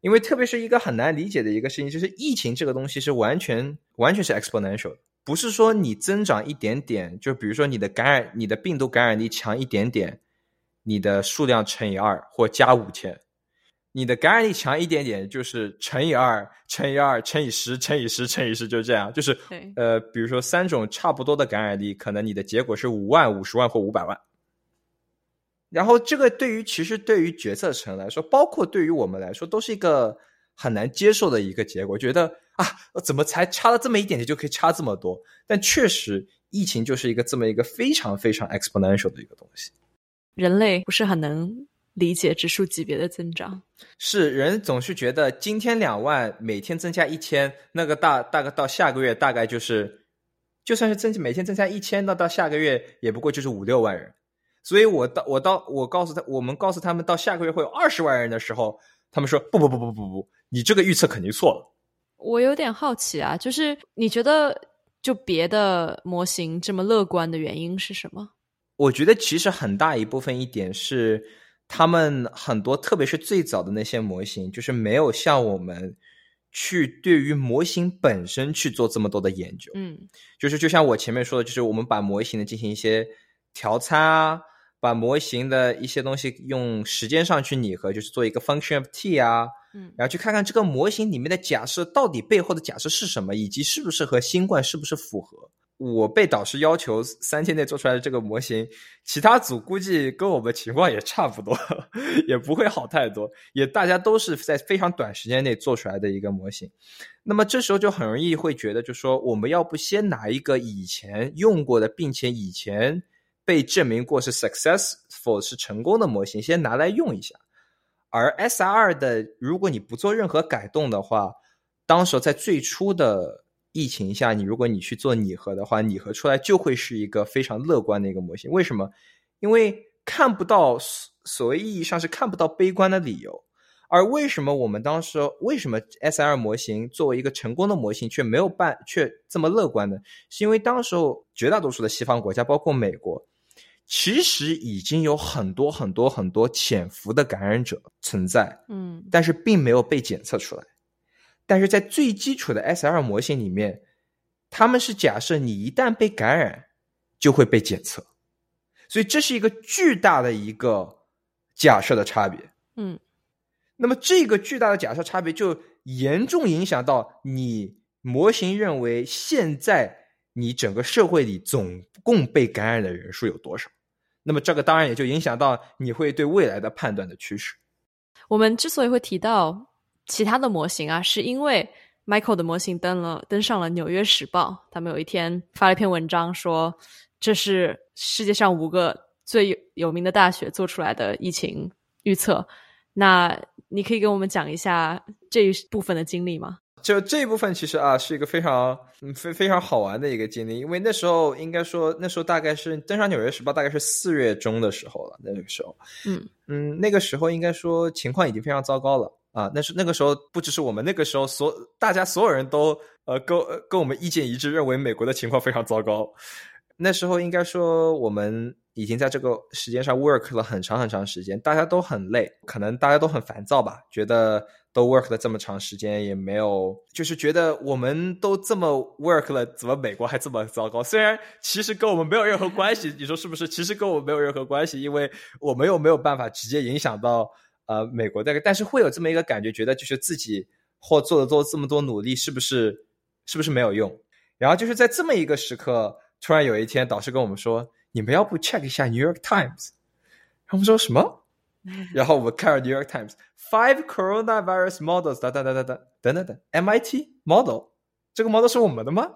因为特别是一个很难理解的一个事情，就是疫情这个东西是完全完全是 exponential。不是说你增长一点点，就比如说你的感染、你的病毒感染力强一点点，你的数量乘以二或加五千；你的感染力强一点点，就是乘以二、乘以二、乘以十、乘以十、乘以十，就这样。就是呃，比如说三种差不多的感染力，可能你的结果是五万、五十万或五百万。然后这个对于其实对于决策层来说，包括对于我们来说，都是一个很难接受的一个结果，觉得。啊，怎么才差了这么一点点就可以差这么多？但确实，疫情就是一个这么一个非常非常 exponential 的一个东西。人类不是很能理解指数级别的增长。是人总是觉得今天两万，每天增加一千，那个大大概到下个月大概就是，就算是增每天增加一千，那到下个月也不过就是五六万人。所以我到我到我告诉他，我们告诉他们到下个月会有二十万人的时候，他们说不不不不不不，你这个预测肯定错了。我有点好奇啊，就是你觉得就别的模型这么乐观的原因是什么？我觉得其实很大一部分一点是他们很多，特别是最早的那些模型，就是没有像我们去对于模型本身去做这么多的研究。嗯，就是就像我前面说的，就是我们把模型的进行一些调参啊，把模型的一些东西用时间上去拟合，就是做一个 function of t 啊。嗯，然后去看看这个模型里面的假设到底背后的假设是什么，以及是不是和新冠是不是符合。我被导师要求三天内做出来的这个模型，其他组估计跟我们情况也差不多，也不会好太多。也大家都是在非常短时间内做出来的一个模型。那么这时候就很容易会觉得，就说我们要不先拿一个以前用过的，并且以前被证明过是 successful 是成功的模型，先拿来用一下。而 S R 的，如果你不做任何改动的话，当时在最初的疫情下，你如果你去做拟合的话，拟合出来就会是一个非常乐观的一个模型。为什么？因为看不到所谓意义上是看不到悲观的理由。而为什么我们当时为什么 S R 模型作为一个成功的模型却没有办却这么乐观呢？是因为当时候绝大多数的西方国家，包括美国。其实已经有很多很多很多潜伏的感染者存在，嗯，但是并没有被检测出来。但是在最基础的 S R 模型里面，他们是假设你一旦被感染，就会被检测，所以这是一个巨大的一个假设的差别，嗯。那么这个巨大的假设差别就严重影响到你模型认为现在你整个社会里总共被感染的人数有多少。那么这个当然也就影响到你会对未来的判断的趋势。我们之所以会提到其他的模型啊，是因为 Michael 的模型登了登上了《纽约时报》，他们有一天发了一篇文章，说这是世界上五个最有名的大学做出来的疫情预测。那你可以给我们讲一下这一部分的经历吗？就这一部分其实啊，是一个非常非非常好玩的一个经历，因为那时候应该说那时候大概是登上《纽约时报》，大概是四月中的时候了。那个时候，嗯嗯，那个时候应该说情况已经非常糟糕了啊。那是那个时候不只是我们，那个时候所大家所有人都呃跟跟我们意见一致，认为美国的情况非常糟糕。那时候应该说我们已经在这个时间上 work 了很长很长时间，大家都很累，可能大家都很烦躁吧，觉得都 work 了这么长时间，也没有，就是觉得我们都这么 work 了，怎么美国还这么糟糕？虽然其实跟我们没有任何关系，你说是不是？其实跟我们没有任何关系，因为我们又没有办法直接影响到呃美国的，但是会有这么一个感觉，觉得就是自己或做了做这么多努力，是不是是不是没有用？然后就是在这么一个时刻，突然有一天，导师跟我们说。你们要不 check 一下 New York Times？他们说什么？然后我们看了 New York Times five coronavirus models，等等等等等等等等，MIT model，这个 model 是我们的吗？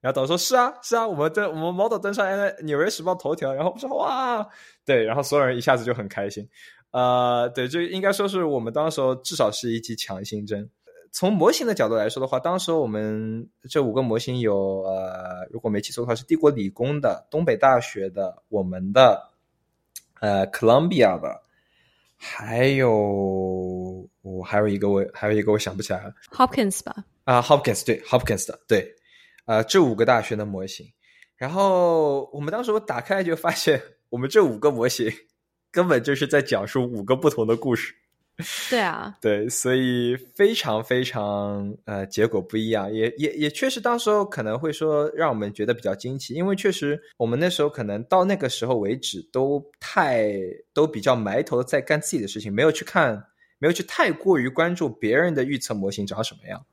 然后导说是啊是啊，我们登我们 model 登上《纽约时报》头条，然后我说哇，对，然后所有人一下子就很开心，呃，对，就应该说是我们当时候至少是一剂强心针。从模型的角度来说的话，当时我们这五个模型有呃，如果没记错的话，是帝国理工的、东北大学的、我们的、呃，Columbia 的，还有我还有一个我还有一个我想不起来了，Hopkins 吧？啊，Hopkins 对，Hopkins 的对，呃，这五个大学的模型，然后我们当时我打开就发现，我们这五个模型根本就是在讲述五个不同的故事。对啊，对，所以非常非常呃，结果不一样，也也也确实，当时候可能会说让我们觉得比较惊奇，因为确实我们那时候可能到那个时候为止都太都比较埋头在干自己的事情，没有去看，没有去太过于关注别人的预测模型长什么样，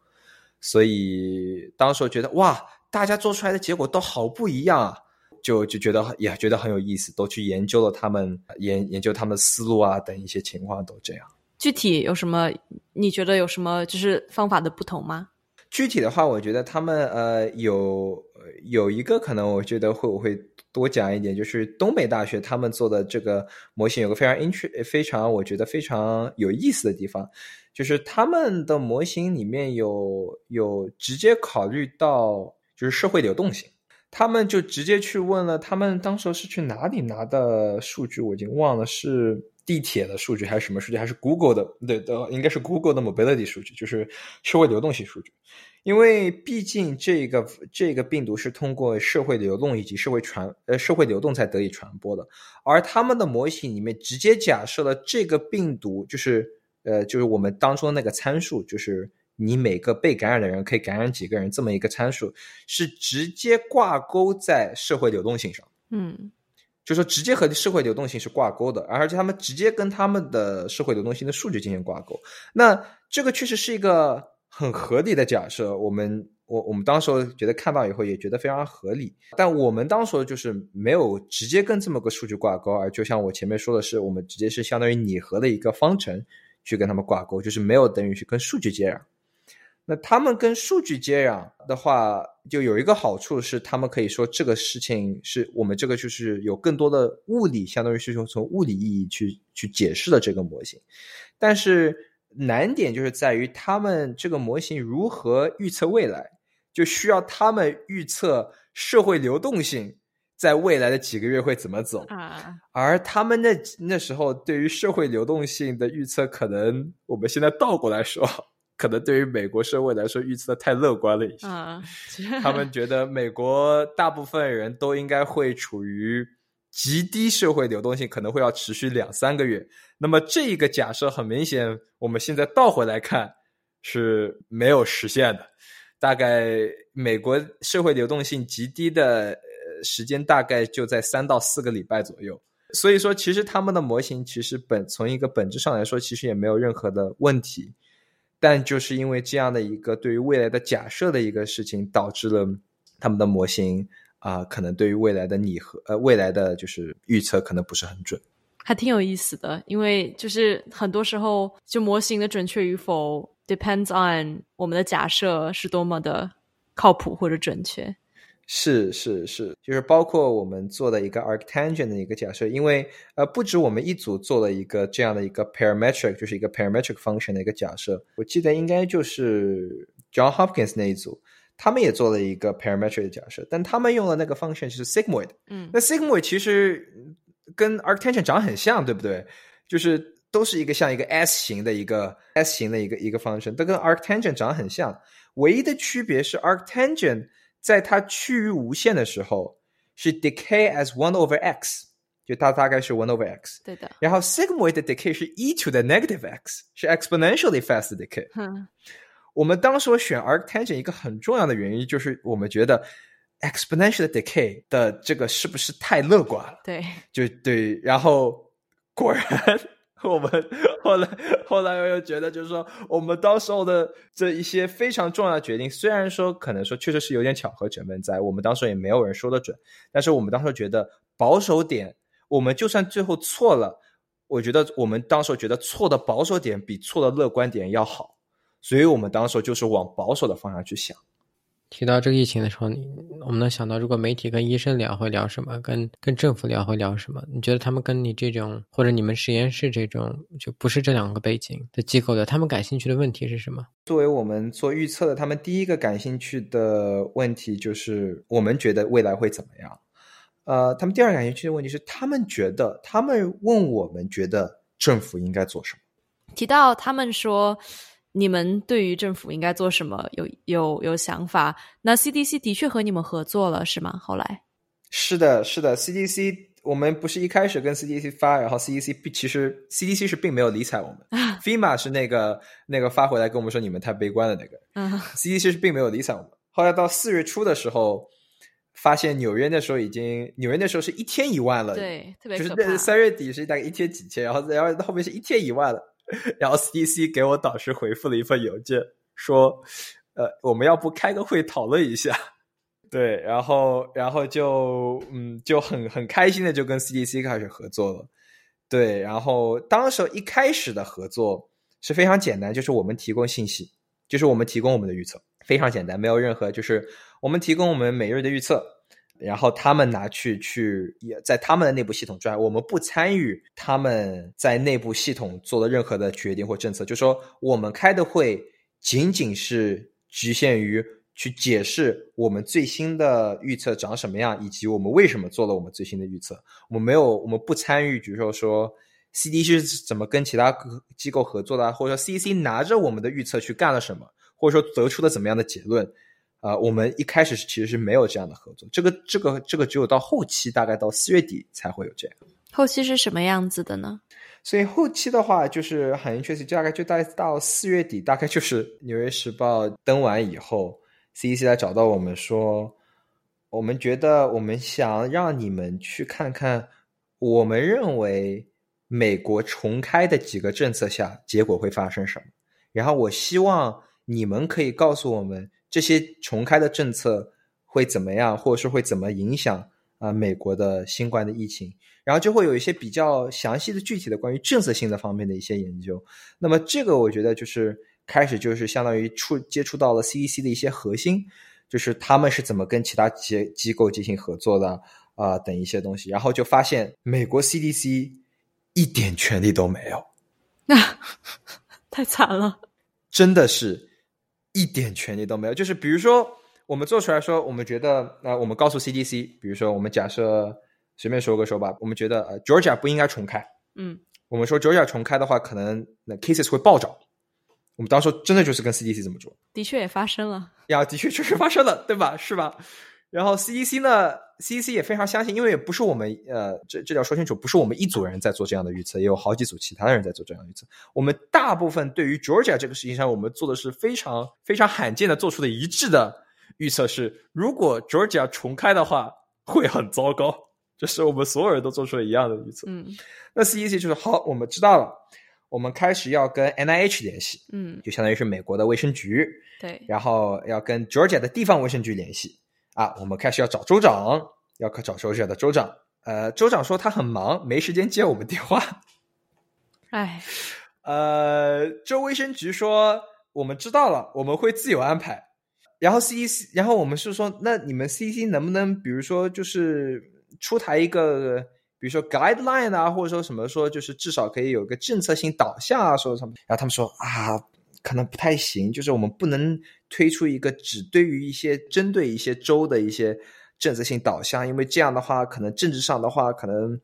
所以当时候觉得哇，大家做出来的结果都好不一样啊，就就觉得也觉得很有意思，都去研究了他们研研究他们的思路啊等一些情况都这样。具体有什么？你觉得有什么就是方法的不同吗？具体的话，我觉得他们呃有有一个可能，我觉得会我会多讲一点，就是东北大学他们做的这个模型有个非常 int 非常我觉得非常有意思的地方，就是他们的模型里面有有直接考虑到就是社会流动性，他们就直接去问了，他们当时是去哪里拿的数据，我已经忘了是。地铁的数据还是什么数据？还是 Google 的？对的，应该是 Google 的 Mobility 数据，就是社会流动性数据。因为毕竟这个这个病毒是通过社会流动以及社会传呃社会流动才得以传播的，而他们的模型里面直接假设了这个病毒就是呃就是我们当中那个参数，就是你每个被感染的人可以感染几个人这么一个参数，是直接挂钩在社会流动性上。嗯。就说直接和社会流动性是挂钩的，而且他们直接跟他们的社会流动性的数据进行挂钩。那这个确实是一个很合理的假设。我们我我们当时觉得看到以后也觉得非常合理，但我们当时就是没有直接跟这么个数据挂钩，而就像我前面说的是，我们直接是相当于拟合的一个方程去跟他们挂钩，就是没有等于去跟数据接壤。那他们跟数据接壤的话，就有一个好处是，他们可以说这个事情是我们这个就是有更多的物理，相当于是用从物理意义去去解释了这个模型。但是难点就是在于他们这个模型如何预测未来，就需要他们预测社会流动性在未来的几个月会怎么走啊。而他们那那时候对于社会流动性的预测，可能我们现在倒过来说。可能对于美国社会来说，预测的太乐观了一些。他们觉得美国大部分人都应该会处于极低社会流动性，可能会要持续两三个月。那么这一个假设很明显，我们现在倒回来看是没有实现的。大概美国社会流动性极低的时间大概就在三到四个礼拜左右。所以说，其实他们的模型其实本从一个本质上来说，其实也没有任何的问题。但就是因为这样的一个对于未来的假设的一个事情，导致了他们的模型啊，可能对于未来的拟合呃未来的就是预测可能不是很准，还挺有意思的。因为就是很多时候，就模型的准确与否 depends on 我们的假设是多么的靠谱或者准确。是是是，就是包括我们做的一个 arctangent 的一个假设，因为呃，不止我们一组做了一个这样的一个 parametric，就是一个 parametric function 的一个假设。我记得应该就是 John Hopkins 那一组，他们也做了一个 parametric 的假设，但他们用的那个 function 是 sigmoid。嗯，那 sigmoid 其实跟 arctangent 长很像，对不对？就是都是一个像一个 S 型的一个 S 型的一个一个 function，都跟 arctangent 长很像，唯一的区别是 arctangent。在它趋于无限的时候，是 decay as one over x，就它大概是 one over x。对的，然后 sigmoid 的 decay 是 e to the negative x，是 exponentially fast decay。哼，我们当时我选 arctangent 一个很重要的原因就是我们觉得 exponential decay 的这个是不是太乐观了？对，就对，然后果然我们后来后来我又觉得，就是说我们当时候的这一些非常重要的决定，虽然说可能说确实是有点巧合成分在，我们当时也没有人说的准，但是我们当时觉得保守点，我们就算最后错了，我觉得我们当时觉得错的保守点比错的乐观点要好，所以我们当时就是往保守的方向去想。提到这个疫情的时候，你我们能想到，如果媒体跟医生聊会聊什么，跟跟政府聊会聊什么？你觉得他们跟你这种或者你们实验室这种就不是这两个背景的机构的，他们感兴趣的问题是什么？作为我们做预测的，他们第一个感兴趣的问题就是我们觉得未来会怎么样。呃，他们第二个感兴趣的问题是，他们觉得他们问我们觉得政府应该做什么。提到他们说你们对于政府应该做什么有有有想法，那 CDC 的确和你们合作了是吗？后来是的，是的，CDC 我们不是一开始跟 CDC 发，然后 CDC 其实 CDC 是并没有理睬我们，FEMA 是那个那个发回来跟我们说你们太悲观了那个嗯，，CDC 是并没有理睬我们。后来到四月初的时候，发现纽约那时候已经纽约那时候是一天一万了，对，特别就是。三月底是大概一天几千，然后然后后面是一天一万了，然后 CDC 给我导师回复了一份邮件，说，呃，我们要不开个会讨论一下。对，然后然后就嗯就很很开心的就跟 CDC 开始合作了。对，然后当时一开始的合作是非常简单，就是我们提供信息，就是我们提供我们的预测，非常简单，没有任何就是我们提供我们每日的预测，然后他们拿去去也在他们的内部系统转，我们不参与他们在内部系统做的任何的决定或政策，就说我们开的会仅仅是局限于去解释我们最新的预测长什么样，以及我们为什么做了我们最新的预测。我们没有，我们不参与，比如说说 CDC 是怎么跟其他机构合作的，或者说 CDC 拿着我们的预测去干了什么，或者说得出了怎么样的结论。啊、我们一开始是其实是没有这样的合作，这个这个这个只有到后期，大概到四月底才会有这样。后期是什么样子的呢？所以后期的话，就是很确实，大概就大概到四月底，大概就是《纽约时报》登完以后，CEC 来找到我们说，我们觉得我们想让你们去看看，我们认为美国重开的几个政策下，结果会发生什么。然后我希望你们可以告诉我们，这些重开的政策会怎么样，或者说会怎么影响啊、美国的新冠的疫情。然后就会有一些比较详细的、具体的关于政策性的方面的一些研究。那么这个我觉得就是开始就是相当于触接触到了 CDC 的一些核心，就是他们是怎么跟其他机机构进行合作的啊、等一些东西。然后就发现美国 CDC 一点权利都没有，那 太惨了。真的是一点权利都没有。就是比如说我们做出来说，我们觉得呃，我们告诉 CDC，比如说我们假设随便说个说吧，我们觉得呃 Georgia 不应该重开。嗯，我们说 Georgia 重开的话，可能那 cases 会暴涨。我们当时真的就是跟 CDC 这么做，的确也发生了。呀，的确确实发生了，对吧？是吧？然后 CDC 呢，CDC 也非常相信，因为也不是我们呃，这这要说清楚，不是我们一组人在做这样的预测，也有好几组其他的人在做这样的预测。我们大部分对于 Georgia 这个事情上，我们做的是非常非常罕见的做出的一致的预测是，如果 Georgia 重开的话，会很糟糕。这是我们所有人都做出了一样的预测。嗯那 CDC 就是好，我们知道了，我们开始要跟 NIH 联系，嗯，就相当于是美国的卫生局，对，然后要跟 Georgia 的地方卫生局联系啊，我们开始要找州长，要找 Georgia 的州长。呃，州长说他很忙，没时间接我们电话。哎，呃，州卫生局说我们知道了，我们会自有安排。然后 CEC，然后我们是说，那你们 CEC 能不能，比如说，就是出台一个，比如说 guideline 啊，或者说什么说，就是至少可以有个政策性导向啊，说什么？然后他们说啊，可能不太行，就是我们不能推出一个只对于一些针对一些州的一些政策性导向，因为这样的话，可能政治上的话，可能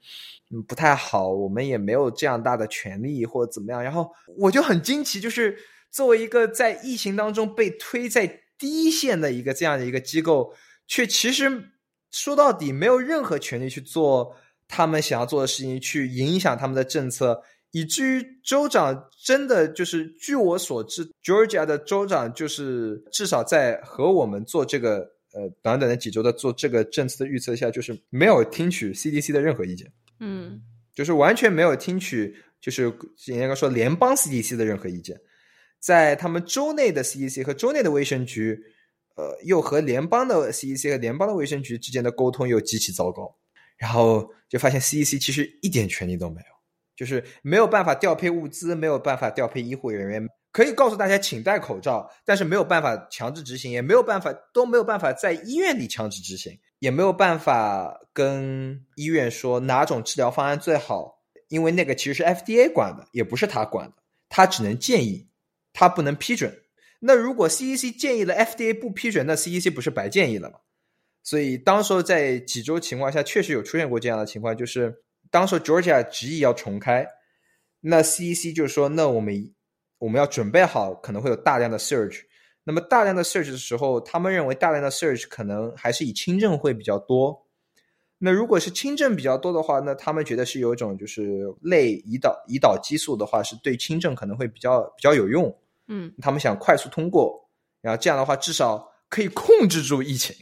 不太好，我们也没有这样大的权利或者怎么样。然后我就很惊奇，就是作为一个在疫情当中被推在第一线的一个这样的一个机构，却其实说到底没有任何权利去做他们想要做的事情去影响他们的政策，以至于州长真的就是据我所知，Georgia 的州长就是至少在和我们做这个呃短短的几周的做这个政策的预测下，就是没有听取 CDC 的任何意见，嗯。就是完全没有听取，就是应该说联邦 CDC 的任何意见，在他们州内的 CDC 和州内的卫生局，呃，又和联邦的 CDC 和联邦的卫生局之间的沟通又极其糟糕，然后就发现 CDC 其实一点权利都没有，就是没有办法调配物资，没有办法调配医护人员，可以告诉大家请戴口罩，但是没有办法强制执行，也没有办法都没有办法在医院里强制执行，也没有办法跟医院说哪种治疗方案最好，因为那个其实是 FDA 管的，也不是他管的，他只能建议，他不能批准。那如果 CDC 建议了，FDA 不批准，那 CDC 不是白建议了吗？所以当时候在几周情况下，确实有出现过这样的情况，就是当时 Georgia 执意要重开，那 CEC 就说，那我们我们要准备好，可能会有大量的 surge。那么大量的 surge 的时候，他们认为大量的 surge 可能还是以轻症会比较多。那如果是轻症比较多的话，那他们觉得是有一种就是类胰岛胰岛激素的话，是对轻症可能会比较比较有用。嗯他们想快速通过，然后这样的话至少可以控制住疫情。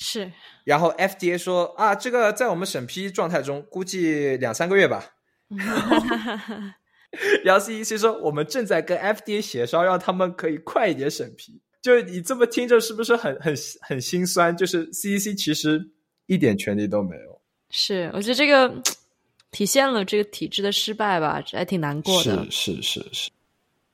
是然后 FDA 说啊，这个在我们审批状态中，估计两三个月吧。然后 CEC 说，我们正在跟 FDA 协商，让他们可以快一点审批。就是你这么听着，是不是很很很心酸？就是 CEC 其实一点权利都没有。是，我觉得这个体现了这个体制的失败吧，还挺难过的。是是是是。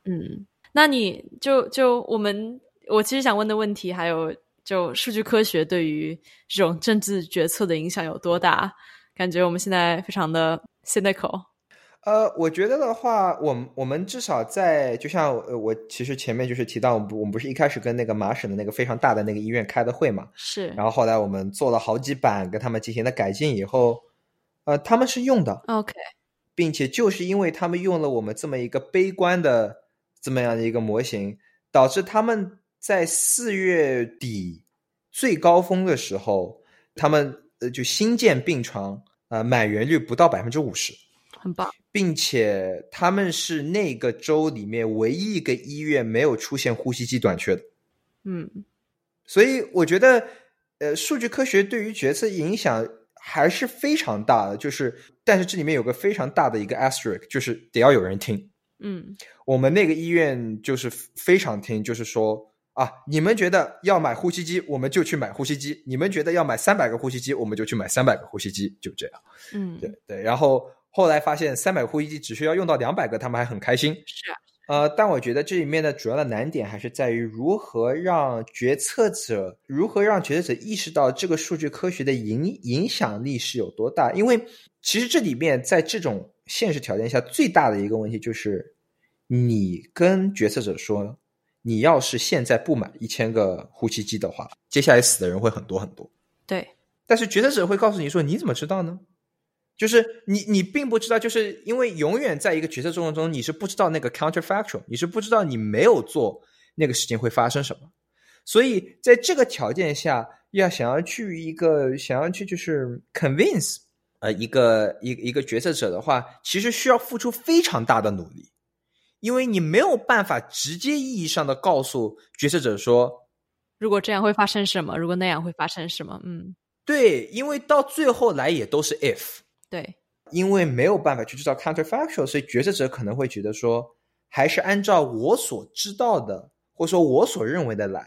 嗯，那你就就我们我其实想问的问题，还有就数据科学对于这种政治决策的影响有多大？感觉我们现在非常的 cynical。呃，我觉得的话，我们我们至少在，就像呃，我其实前面就是提到，我们我们不是一开始跟那个麻省的那个非常大的那个医院开的会嘛，是，然后后来我们做了好几版，跟他们进行了改进以后，呃，他们是用的，OK，并且就是因为他们用了我们这么一个悲观的这么样的一个模型，导致他们在四月底最高峰的时候，他们呃就新建病床呃满员率不到百分之五十。很棒。并且他们是那个州里面唯一一个医院没有出现呼吸机短缺的，嗯，所以我觉得，呃，数据科学对于决策影响还是非常大的。就是，但是这里面有个非常大的一个 asterisk，就是得要有人听。嗯我们那个医院就是非常听，就是说啊，你们觉得要买呼吸机，我们就去买呼吸机；你们觉得要买三百个呼吸机，我们就去买三百个呼吸机，就这样。嗯，对对，然后后来发现三百个呼吸机只需要用到两百个，他们还很开心。是啊，呃，但我觉得这里面的主要的难点还是在于如何让决策者如何让决策者意识到这个数据科学的影影响力是有多大。因为其实这里面在这种现实条件下，最大的一个问题就是，你跟决策者说，你要是现在不买一千个呼吸机的话，接下来死的人会很多很多。对，但是决策者会告诉你说：“你怎么知道呢？”就是你，你并不知道，就是因为永远在一个决策过程中，你是不知道那个 counterfactual，你是不知道你没有做那个事情会发生什么。所以在这个条件下，要想要去一个想要去就是 convince 呃一个一一个决策者的话，其实需要付出非常大的努力，因为你没有办法直接意义上的告诉决策者说，如果这样会发生什么？如果那样会发生什么？嗯，对，因为到最后来也都是 if。对，因为没有办法去制造 counterfactual，所以决策者可能会觉得说，还是按照我所知道的，或者说我所认为的来，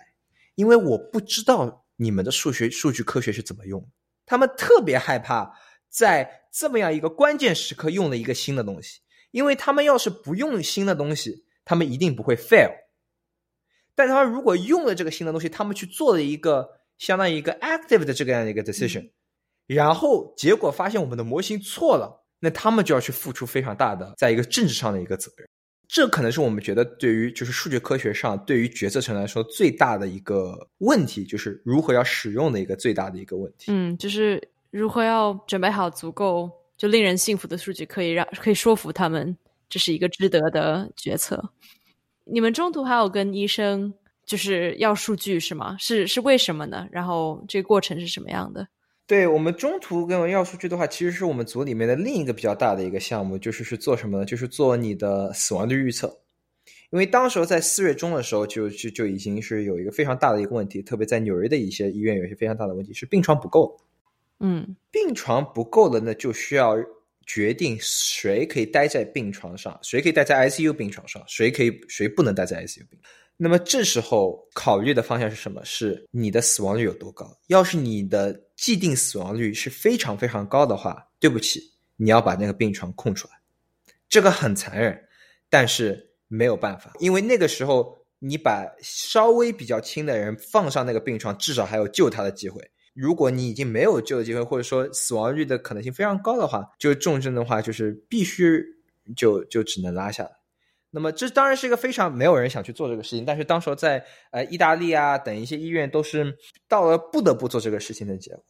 因为我不知道你们的数学数据科学是怎么用的。他们特别害怕在这么样一个关键时刻用了一个新的东西，因为他们要是不用新的东西，他们一定不会 fail。但他如果用了这个新的东西，他们去做了一个相当于一个 active 的这个样的一个 decision。嗯然后结果发现我们的模型错了，那他们就要去付出非常大的在一个政治上的一个责任。这可能是我们觉得对于就是数据科学上对于决策层来说最大的一个问题，就是如何要使用的一个最大的一个问题。嗯，就是如何要准备好足够就令人信服的数据，可以让可以说服他们这是一个值得的决策。你们中途还有跟医生就是要数据是吗？是是为什么呢？然后这个过程是什么样的？对我们中途跟要数据的话，其实是我们组里面的另一个比较大的一个项目，就是是做什么呢？就是做你的死亡率预测。因为当时候在四月中的时候，就就就已经是有一个非常大的一个问题，特别在纽约的一些医院有一些非常大的问题，是病床不够。嗯，病床不够了，那就需要决定谁可以待在病床上，谁可以待在 ICU 病床上，谁可以谁不能待在 ICU 病。那么这时候考虑的方向是什么？是你的死亡率有多高？要是你的既定死亡率是非常非常高的话，对不起，你要把那个病床空出来。这个很残忍，但是没有办法，因为那个时候你把稍微比较轻的人放上那个病床，至少还有救他的机会。如果你已经没有救的机会，或者说死亡率的可能性非常高的话，就重症的话，就是必须就就只能拉下来。那么这当然是一个非常没有人想去做这个事情，但是当时在呃意大利啊等一些医院都是到了不得不做这个事情的结果。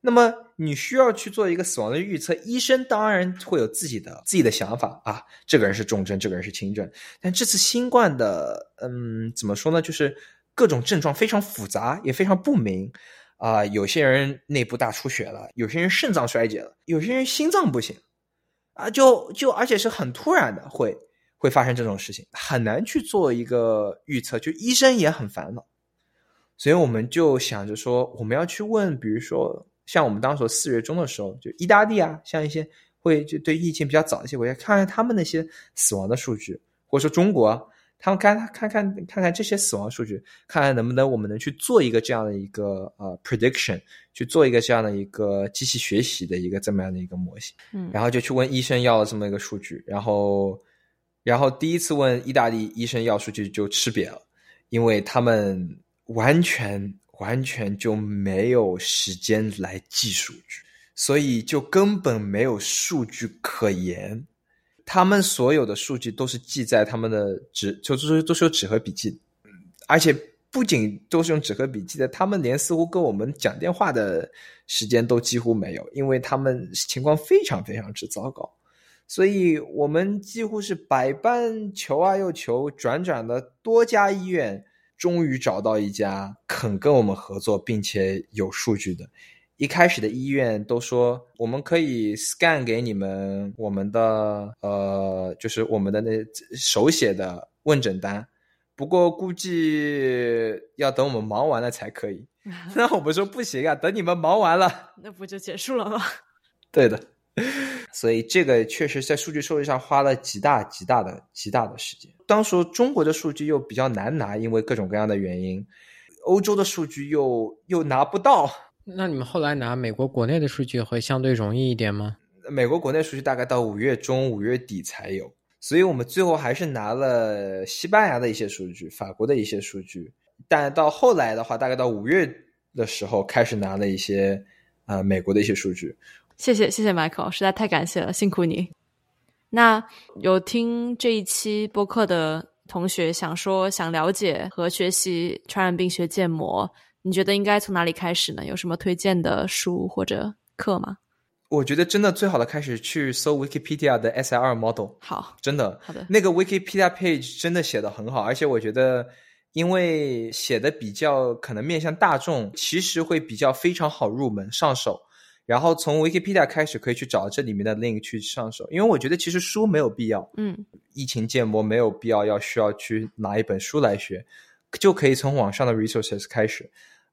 那么你需要去做一个死亡的预测，医生当然会有自己的自己的想法啊，这个人是重症，这个人是轻症。但这次新冠的，嗯，怎么说呢？就是各种症状非常复杂，也非常不明啊。有些人内部大出血了，有些人肾脏衰竭了，有些人心脏不行啊，就就而且是很突然的会。会发生这种事情，很难去做一个预测，就医生也很烦恼，所以我们就想着说，我们要去问，比如说像我们当时四月中的时候，就意大利啊，像一些会就对疫情比较早一些国家，看看他们那些死亡的数据，或者说中国，他们看看看看看这些死亡数据，看看能不能我们能去做一个这样的一个呃 prediction，去做一个这样的一个机器学习的一个这么样的一个模型，嗯，然后就去问医生要了这么一个数据，然后。然后第一次问意大利医生要数据就吃瘪了，因为他们完全完全就没有时间来记数据，所以就根本没有数据可言。他们所有的数据都是记在他们的纸，就是都是有纸和笔记，而且不仅都是用纸和笔记的，他们连似乎跟我们讲电话的时间都几乎没有，因为他们情况非常非常之糟糕。所以我们几乎是百般求啊又求，转转的多家医院，终于找到一家肯跟我们合作并且有数据的。一开始的医院都说我们可以 scan 给你们我们的呃，就是我们的那手写的问诊单，不过估计要等我们忙完了才可以。那我们说不行啊，等你们忙完了，那不就结束了吗？对的。所以这个确实在数据收集上花了极大极大的极大的时间。当时中国的数据又比较难拿，因为各种各样的原因，欧洲的数据又又拿不到。那你们后来拿美国国内的数据会相对容易一点吗？美国国内数据大概到五月中五月底才有，所以我们最后还是拿了西班牙的一些数据、法国的一些数据，但到后来的话，大概到五月的时候开始拿了一些呃美国的一些数据。谢谢谢谢 Michael，实在太感谢了，辛苦你。那有听这一期播客的同学想说想了解和学习传染病学建模，你觉得应该从哪里开始呢？有什么推荐的书或者课吗？我觉得真的最好的开始去搜 Wikipedia 的 SIR model。好，真的好的，那个 Wikipedia page 真的写的很好，而且我觉得因为写的比较可能面向大众，其实会比较非常好入门上手。然后从 Wikipedia 开始，可以去找这里面的 link 去上手，因为我觉得其实书没有必要，嗯，疫情建模没有必要要需要去拿一本书来学，就可以从网上的 resources 开始，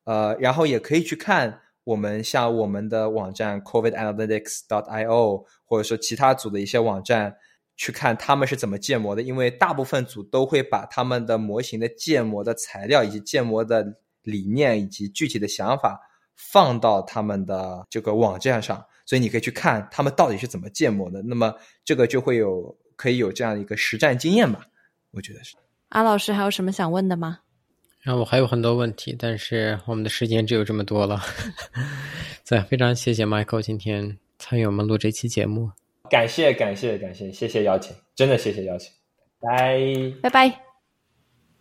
呃，然后也可以去看我们像我们的网站 COVID Analytics dot io，或者说其他组的一些网站，去看他们是怎么建模的，因为大部分组都会把他们的模型的建模的材料以及建模的理念以及具体的想法。放到他们的这个网站上，所以你可以去看他们到底是怎么建模的。那么这个就会有可以有这样一个实战经验吧？我觉得是。阿老师还有什么想问的吗？然后我还有很多问题，但是我们的时间只有这么多了。在非常谢谢 Michael 今天参与我们录这期节目。感谢感谢感谢，谢谢邀请，真的谢谢邀请。拜拜拜。